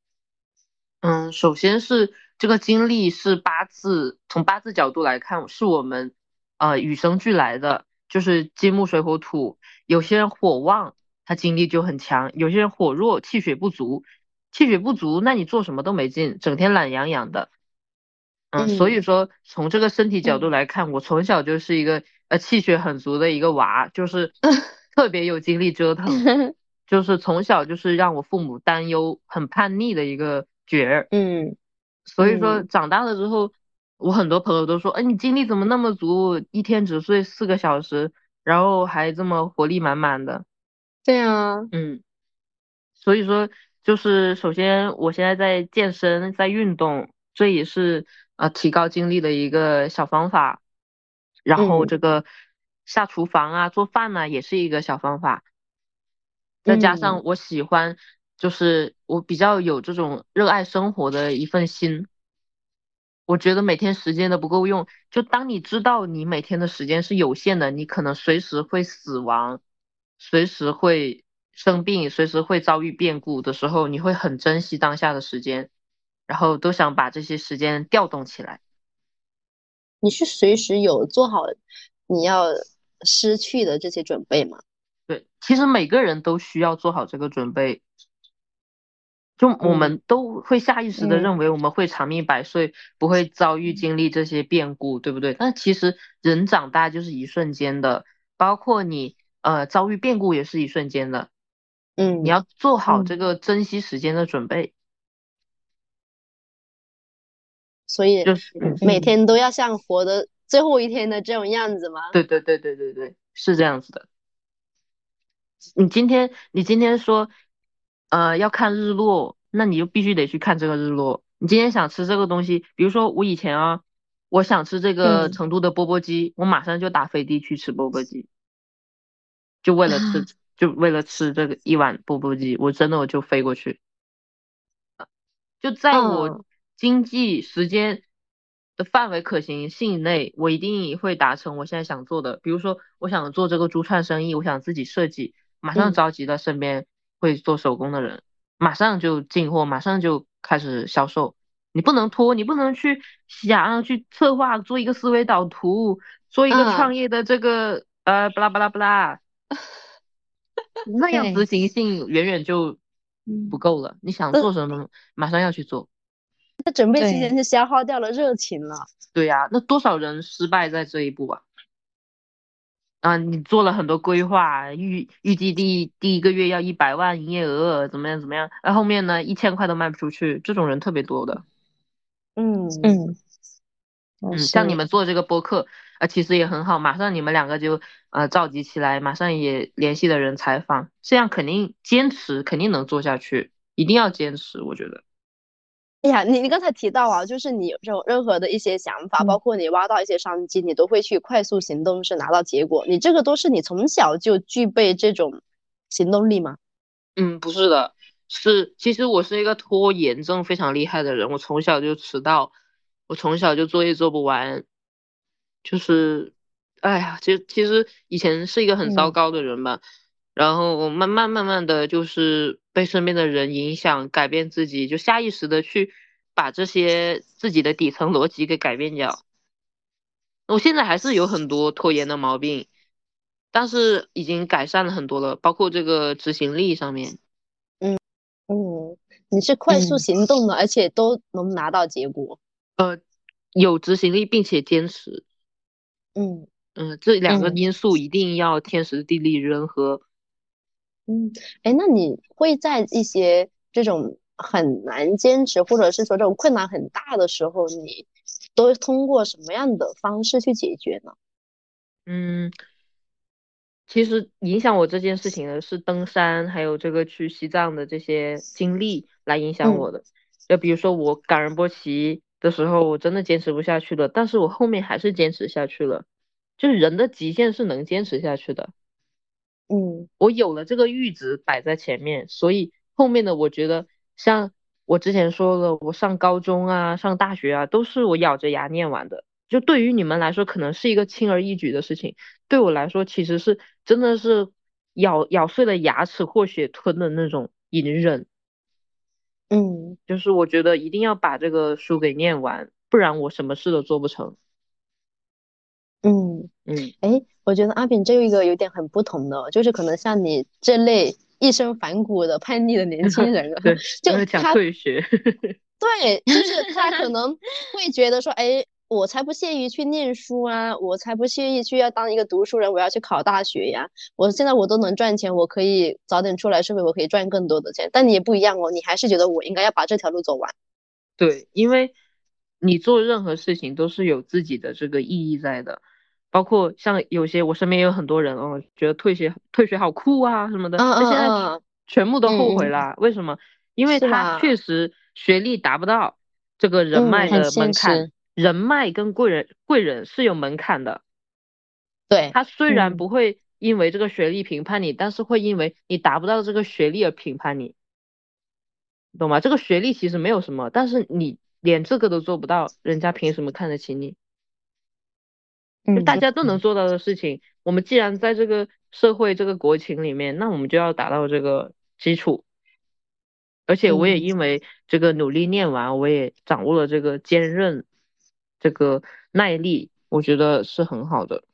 嗯，首先是这个经历是八字，从八字角度来看，是我们呃与生俱来的，就是金木水火土，有些人火旺。他精力就很强，有些人火弱，气血不足，气血不足，那你做什么都没劲，整天懒洋洋的。嗯，所以说从这个身体角度来看，我从小就是一个呃气血很足的一个娃，就是 特别有精力折腾，就是从小就是让我父母担忧、很叛逆的一个角儿。嗯，所以说长大了之后，我很多朋友都说，哎，你精力怎么那么足，一天只睡四个小时，然后还这么活力满满的。对啊，嗯，所以说就是首先我现在在健身，在运动，这也是呃提高精力的一个小方法。然后这个下厨房啊，做饭呢，也是一个小方法。再加上我喜欢，就是我比较有这种热爱生活的一份心。我觉得每天时间都不够用，就当你知道你每天的时间是有限的，你可能随时会死亡。随时会生病，随时会遭遇变故的时候，你会很珍惜当下的时间，然后都想把这些时间调动起来。你是随时有做好你要失去的这些准备吗？对，其实每个人都需要做好这个准备。就我们都会下意识的认为我们会长命百岁，不会遭遇经历这些变故，对不对？但其实人长大就是一瞬间的，包括你。呃，遭遇变故也是一瞬间的，嗯，你要做好这个珍惜时间的准备，所以就是每天都要像活的最后一天的这种样子吗？对对对对对对，是这样子的。你今天你今天说，呃，要看日落，那你就必须得去看这个日落。你今天想吃这个东西，比如说我以前啊，我想吃这个成都的钵钵鸡，我马上就打飞的去吃钵钵鸡。就为了吃，就为了吃这个一碗钵钵鸡，我真的我就飞过去。就在我经济时间的范围可行性内，我一定会达成我现在想做的。比如说，我想做这个珠串生意，我想自己设计，马上召集了身边会做手工的人，马上就进货，马上就开始销售。你不能拖，你不能去想去策划做一个思维导图，做一个创业的这个呃巴拉巴拉巴拉，那样 执行性远远就不够了。你想做什么，马上要去做。那准备期间就消耗掉了热情了。对呀，那多少人失败在这一步啊？啊，你做了很多规划，预预计第第一个月要一百万营业额，怎么样怎么样？那后面呢，一千块都卖不出去，这种人特别多的。嗯嗯嗯，像你们做这个播客啊，其实也很好，马上你们两个就呃召集起来，马上也联系的人采访，这样肯定坚持，肯定能做下去，一定要坚持，我觉得。哎呀，你你刚才提到啊，就是你有任任何的一些想法，包括你挖到一些商机，你都会去快速行动，是拿到结果。你这个都是你从小就具备这种行动力吗？嗯，不是的，是其实我是一个拖延症非常厉害的人，我从小就迟到，我从小就作业做不完，就是，哎呀，其实其实以前是一个很糟糕的人吧。然后我慢慢慢慢的就是被身边的人影响，改变自己，就下意识的去把这些自己的底层逻辑给改变掉。我现在还是有很多拖延的毛病，但是已经改善了很多了，包括这个执行力上面。嗯嗯，你是快速行动的，而且都能拿到结果。呃，有执行力并且坚持。嗯嗯，这两个因素一定要天时地利人和。嗯，哎，那你会在一些这种很难坚持，或者是说这种困难很大的时候，你都通过什么样的方式去解决呢？嗯，其实影响我这件事情的是登山，还有这个去西藏的这些经历来影响我的。就比如说我冈仁波齐的时候，我真的坚持不下去了，但是我后面还是坚持下去了。就是人的极限是能坚持下去的。嗯，我有了这个阈值摆在前面，所以后面的我觉得，像我之前说的，我上高中啊，上大学啊，都是我咬着牙念完的。就对于你们来说，可能是一个轻而易举的事情，对我来说，其实是真的是咬咬碎了牙齿或血吞的那种隐忍。嗯，就是我觉得一定要把这个书给念完，不然我什么事都做不成。嗯嗯，哎，我觉得阿炳这一个有点很不同的，就是可能像你这类一身反骨的叛逆的年轻人，就他退学，对，就是他可能会觉得说，哎，我才不屑于去念书啊，我才不屑于去要当一个读书人，我要去考大学呀，我现在我都能赚钱，我可以早点出来社会，我可以赚更多的钱，但你也不一样哦，你还是觉得我应该要把这条路走完。对，因为你做任何事情都是有自己的这个意义在的。包括像有些我身边也有很多人哦，觉得退学退学好酷啊什么的，那现在全部都后悔了。为什么？因为他确实学历达不到这个人脉的门槛，人脉跟贵人贵人是有门槛的。对他虽然不会因为这个学历评判你，但是会因为你达不到这个学历而评判你，懂吗？这个学历其实没有什么，但是你连这个都做不到，人家凭什么看得起你？就大家都能做到的事情，我们既然在这个社会、这个国情里面，那我们就要达到这个基础。而且我也因为这个努力念完，我也掌握了这个坚韧、这个耐力，我觉得是很好的。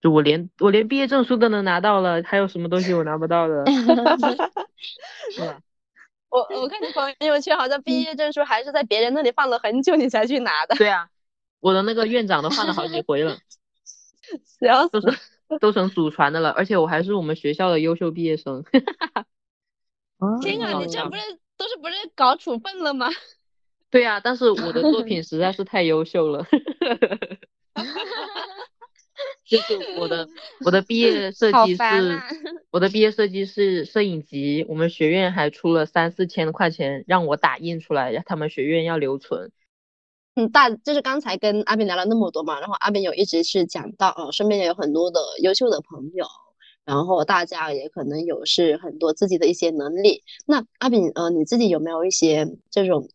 就我连我连毕业证书都能拿到了，还有什么东西我拿不到的？我我看你朋友圈好像毕业证书还是在别人那里放了很久，你才去拿的。对啊。我的那个院长都换了好几回了，都是都成祖传的了，而且我还是我们学校的优秀毕业生。天啊，你这不是都是不是搞处分了吗？对呀，但是我的作品实在是太优秀了。就是我的我的毕业设计是，我的毕业设计是摄影集，我们学院还出了三四千块钱让我打印出来，他们学院要留存。嗯，大就是刚才跟阿斌聊了那么多嘛，然后阿斌有一直是讲到，呃，身边也有很多的优秀的朋友，然后大家也可能有是很多自己的一些能力。那阿炳，呃，你自己有没有一些这种，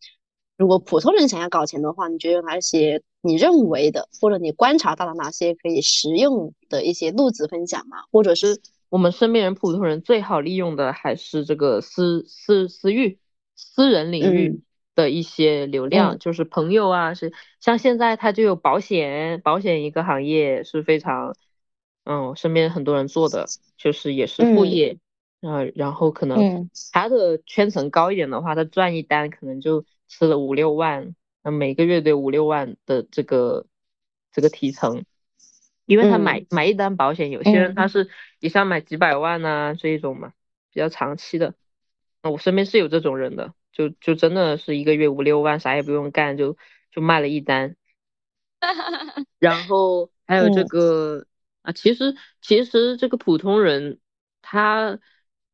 如果普通人想要搞钱的话，你觉得有哪些你认为的，或者你观察到了哪些可以实用的一些路子分享吗？或者是我们身边人普通人最好利用的还是这个私私私域、私人领域的一些流量，就是朋友啊，是像现在他就有保险，保险一个行业是非常，嗯，身边很多人做的，就是也是副业，啊，然后可能他的圈层高一点的话，他赚一单可能就吃了五六万，那每个月得五六万的这个这个提成。因为他买买一单保险，有些人他是一下买几百万呐，这一种嘛，比较长期的。那我身边是有这种人的，就就真的是一个月五六万，啥也不用干，就就卖了一单。然后还有这个啊，其实其实这个普通人，他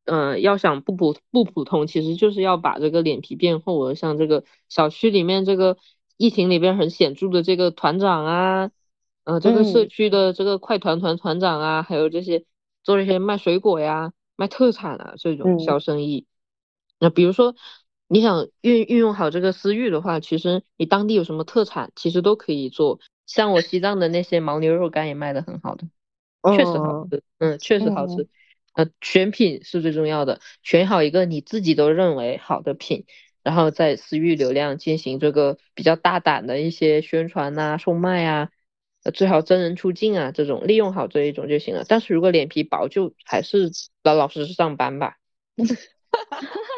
嗯要想不普不普通，其实就是要把这个脸皮变厚了。像这个小区里面这个疫情里边很显著的这个团长啊。呃，这个社区的这个快团团团长啊，还有这些做这些卖水果呀、卖特产啊这种小生意。那比如说，你想运运用好这个私域的话，其实你当地有什么特产，其实都可以做。像我西藏的那些牦牛肉干也卖的很好的，确实好吃，嗯，确实好吃。呃，选品是最重要的，选好一个你自己都认为好的品，然后在私域流量进行这个比较大胆的一些宣传呐、售卖啊。最好真人出镜啊，这种利用好这一种就行了。但是如果脸皮薄，就还是老老实实上班吧。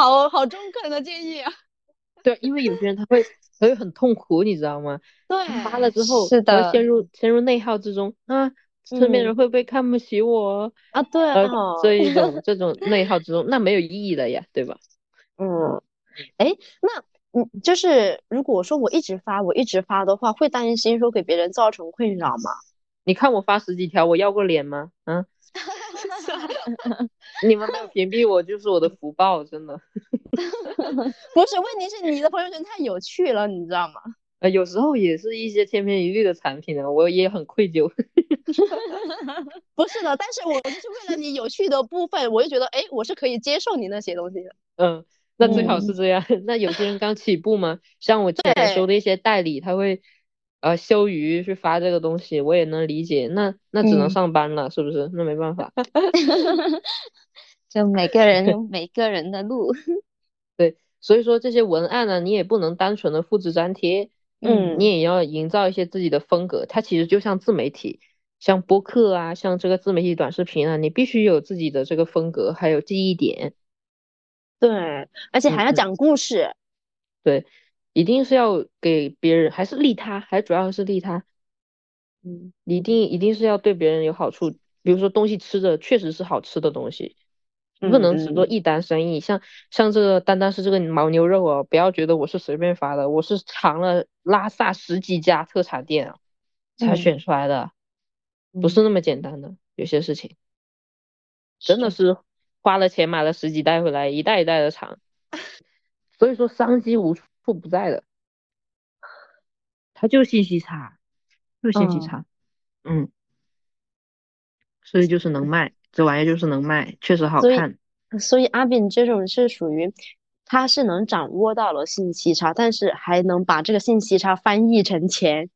好好中肯的建议啊。对，因为有些人他会他会很痛苦，你知道吗？对，发了之后，是的，陷入陷入内耗之中啊，身边人会不会看不起我啊？对，这一种 这种内耗之中，那没有意义了呀，对吧？嗯，哎，那。嗯，就是如果说我一直发，我一直发的话，会担心说给别人造成困扰吗？你看我发十几条，我要过脸吗？嗯，你们没有屏蔽我，就是我的福报，真的。不是，问题是你的朋友圈太有趣了，你知道吗？呃，有时候也是一些千篇一律的产品呢，我也很愧疚。不是的，但是我就是为了你有趣的部分，我就觉得，哎，我是可以接受你那些东西的。嗯。那最好是这样。那有些人刚起步嘛，像我之前收的一些代理，他会呃羞于去发这个东西，我也能理解。那那只能上班了，是不是？那没办法。就每个人有每个人的路。对，所以说这些文案呢，你也不能单纯的复制粘贴，嗯，你也要营造一些自己的风格。它其实就像自媒体，像播客啊，像这个自媒体短视频啊，你必须有自己的这个风格，还有记忆点。对，而且还要讲故事，对，一定是要给别人，还是利他，还主要是利他，嗯，一定一定是要对别人有好处，比如说东西吃的确实是好吃的东西，不能只做一单生意，像像这个单单是这个牦牛肉哦，不要觉得我是随便发的，我是尝了拉萨十几家特产店啊，才选出来的，不是那。么简单的，有些事情。真的是。花了钱买了十几袋回来，一袋一袋的尝，所以说商机无处不在的，他就信息差，就信息差，嗯，所以就是能卖，这玩意就是能卖，确实好看。所以阿炳这种是属于，他是能掌握到了信息差，但是还能把这个信息差翻译成钱。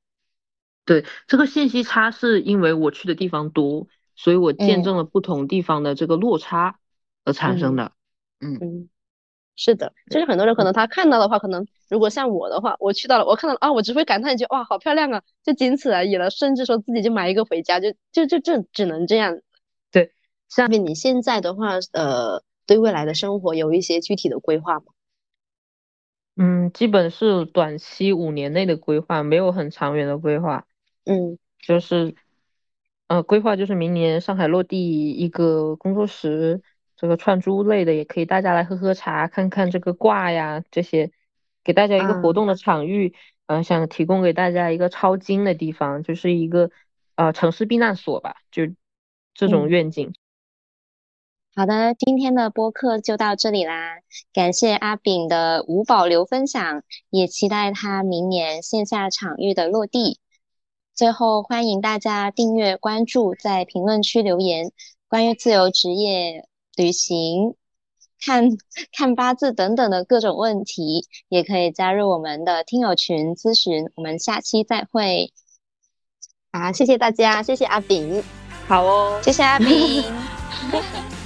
对，这个信息差是因为我去的地方多，所以我见证了不同地方的这个落差。而产生的，嗯。嗯，是的，就是很多人可能他看到的话，可能如果像我的话，我去到了，我看到了啊，我只会感叹一句哇，好漂亮啊，就仅此而已了，甚至说自己就买一个回家，就就就就只能这样。对，下面你现在的话，呃，对未来的生活有一些具体的规划吗？嗯，基本是短期五年内的规划，没有很长远的规划。嗯，就是，呃，规划就是明年上海落地一个工作室。这个串珠类的也可以，大家来喝喝茶，看看这个卦呀，这些给大家一个活动的场域，嗯，想提供给大家一个超精的地方，就是一个呃城市避难所吧，就这种愿景。好的，今天的播客就到这里啦，感谢阿炳的无保留分享，也期待他明年线下场域的落地。最后，欢迎大家订阅、关注，在评论区留言关于自由职业。旅行、看 看八字等等的各种问题，也可以加入我们的听友群咨询。我们下期再会。啊，谢谢大家，谢谢阿炳。好哦，谢谢阿炳。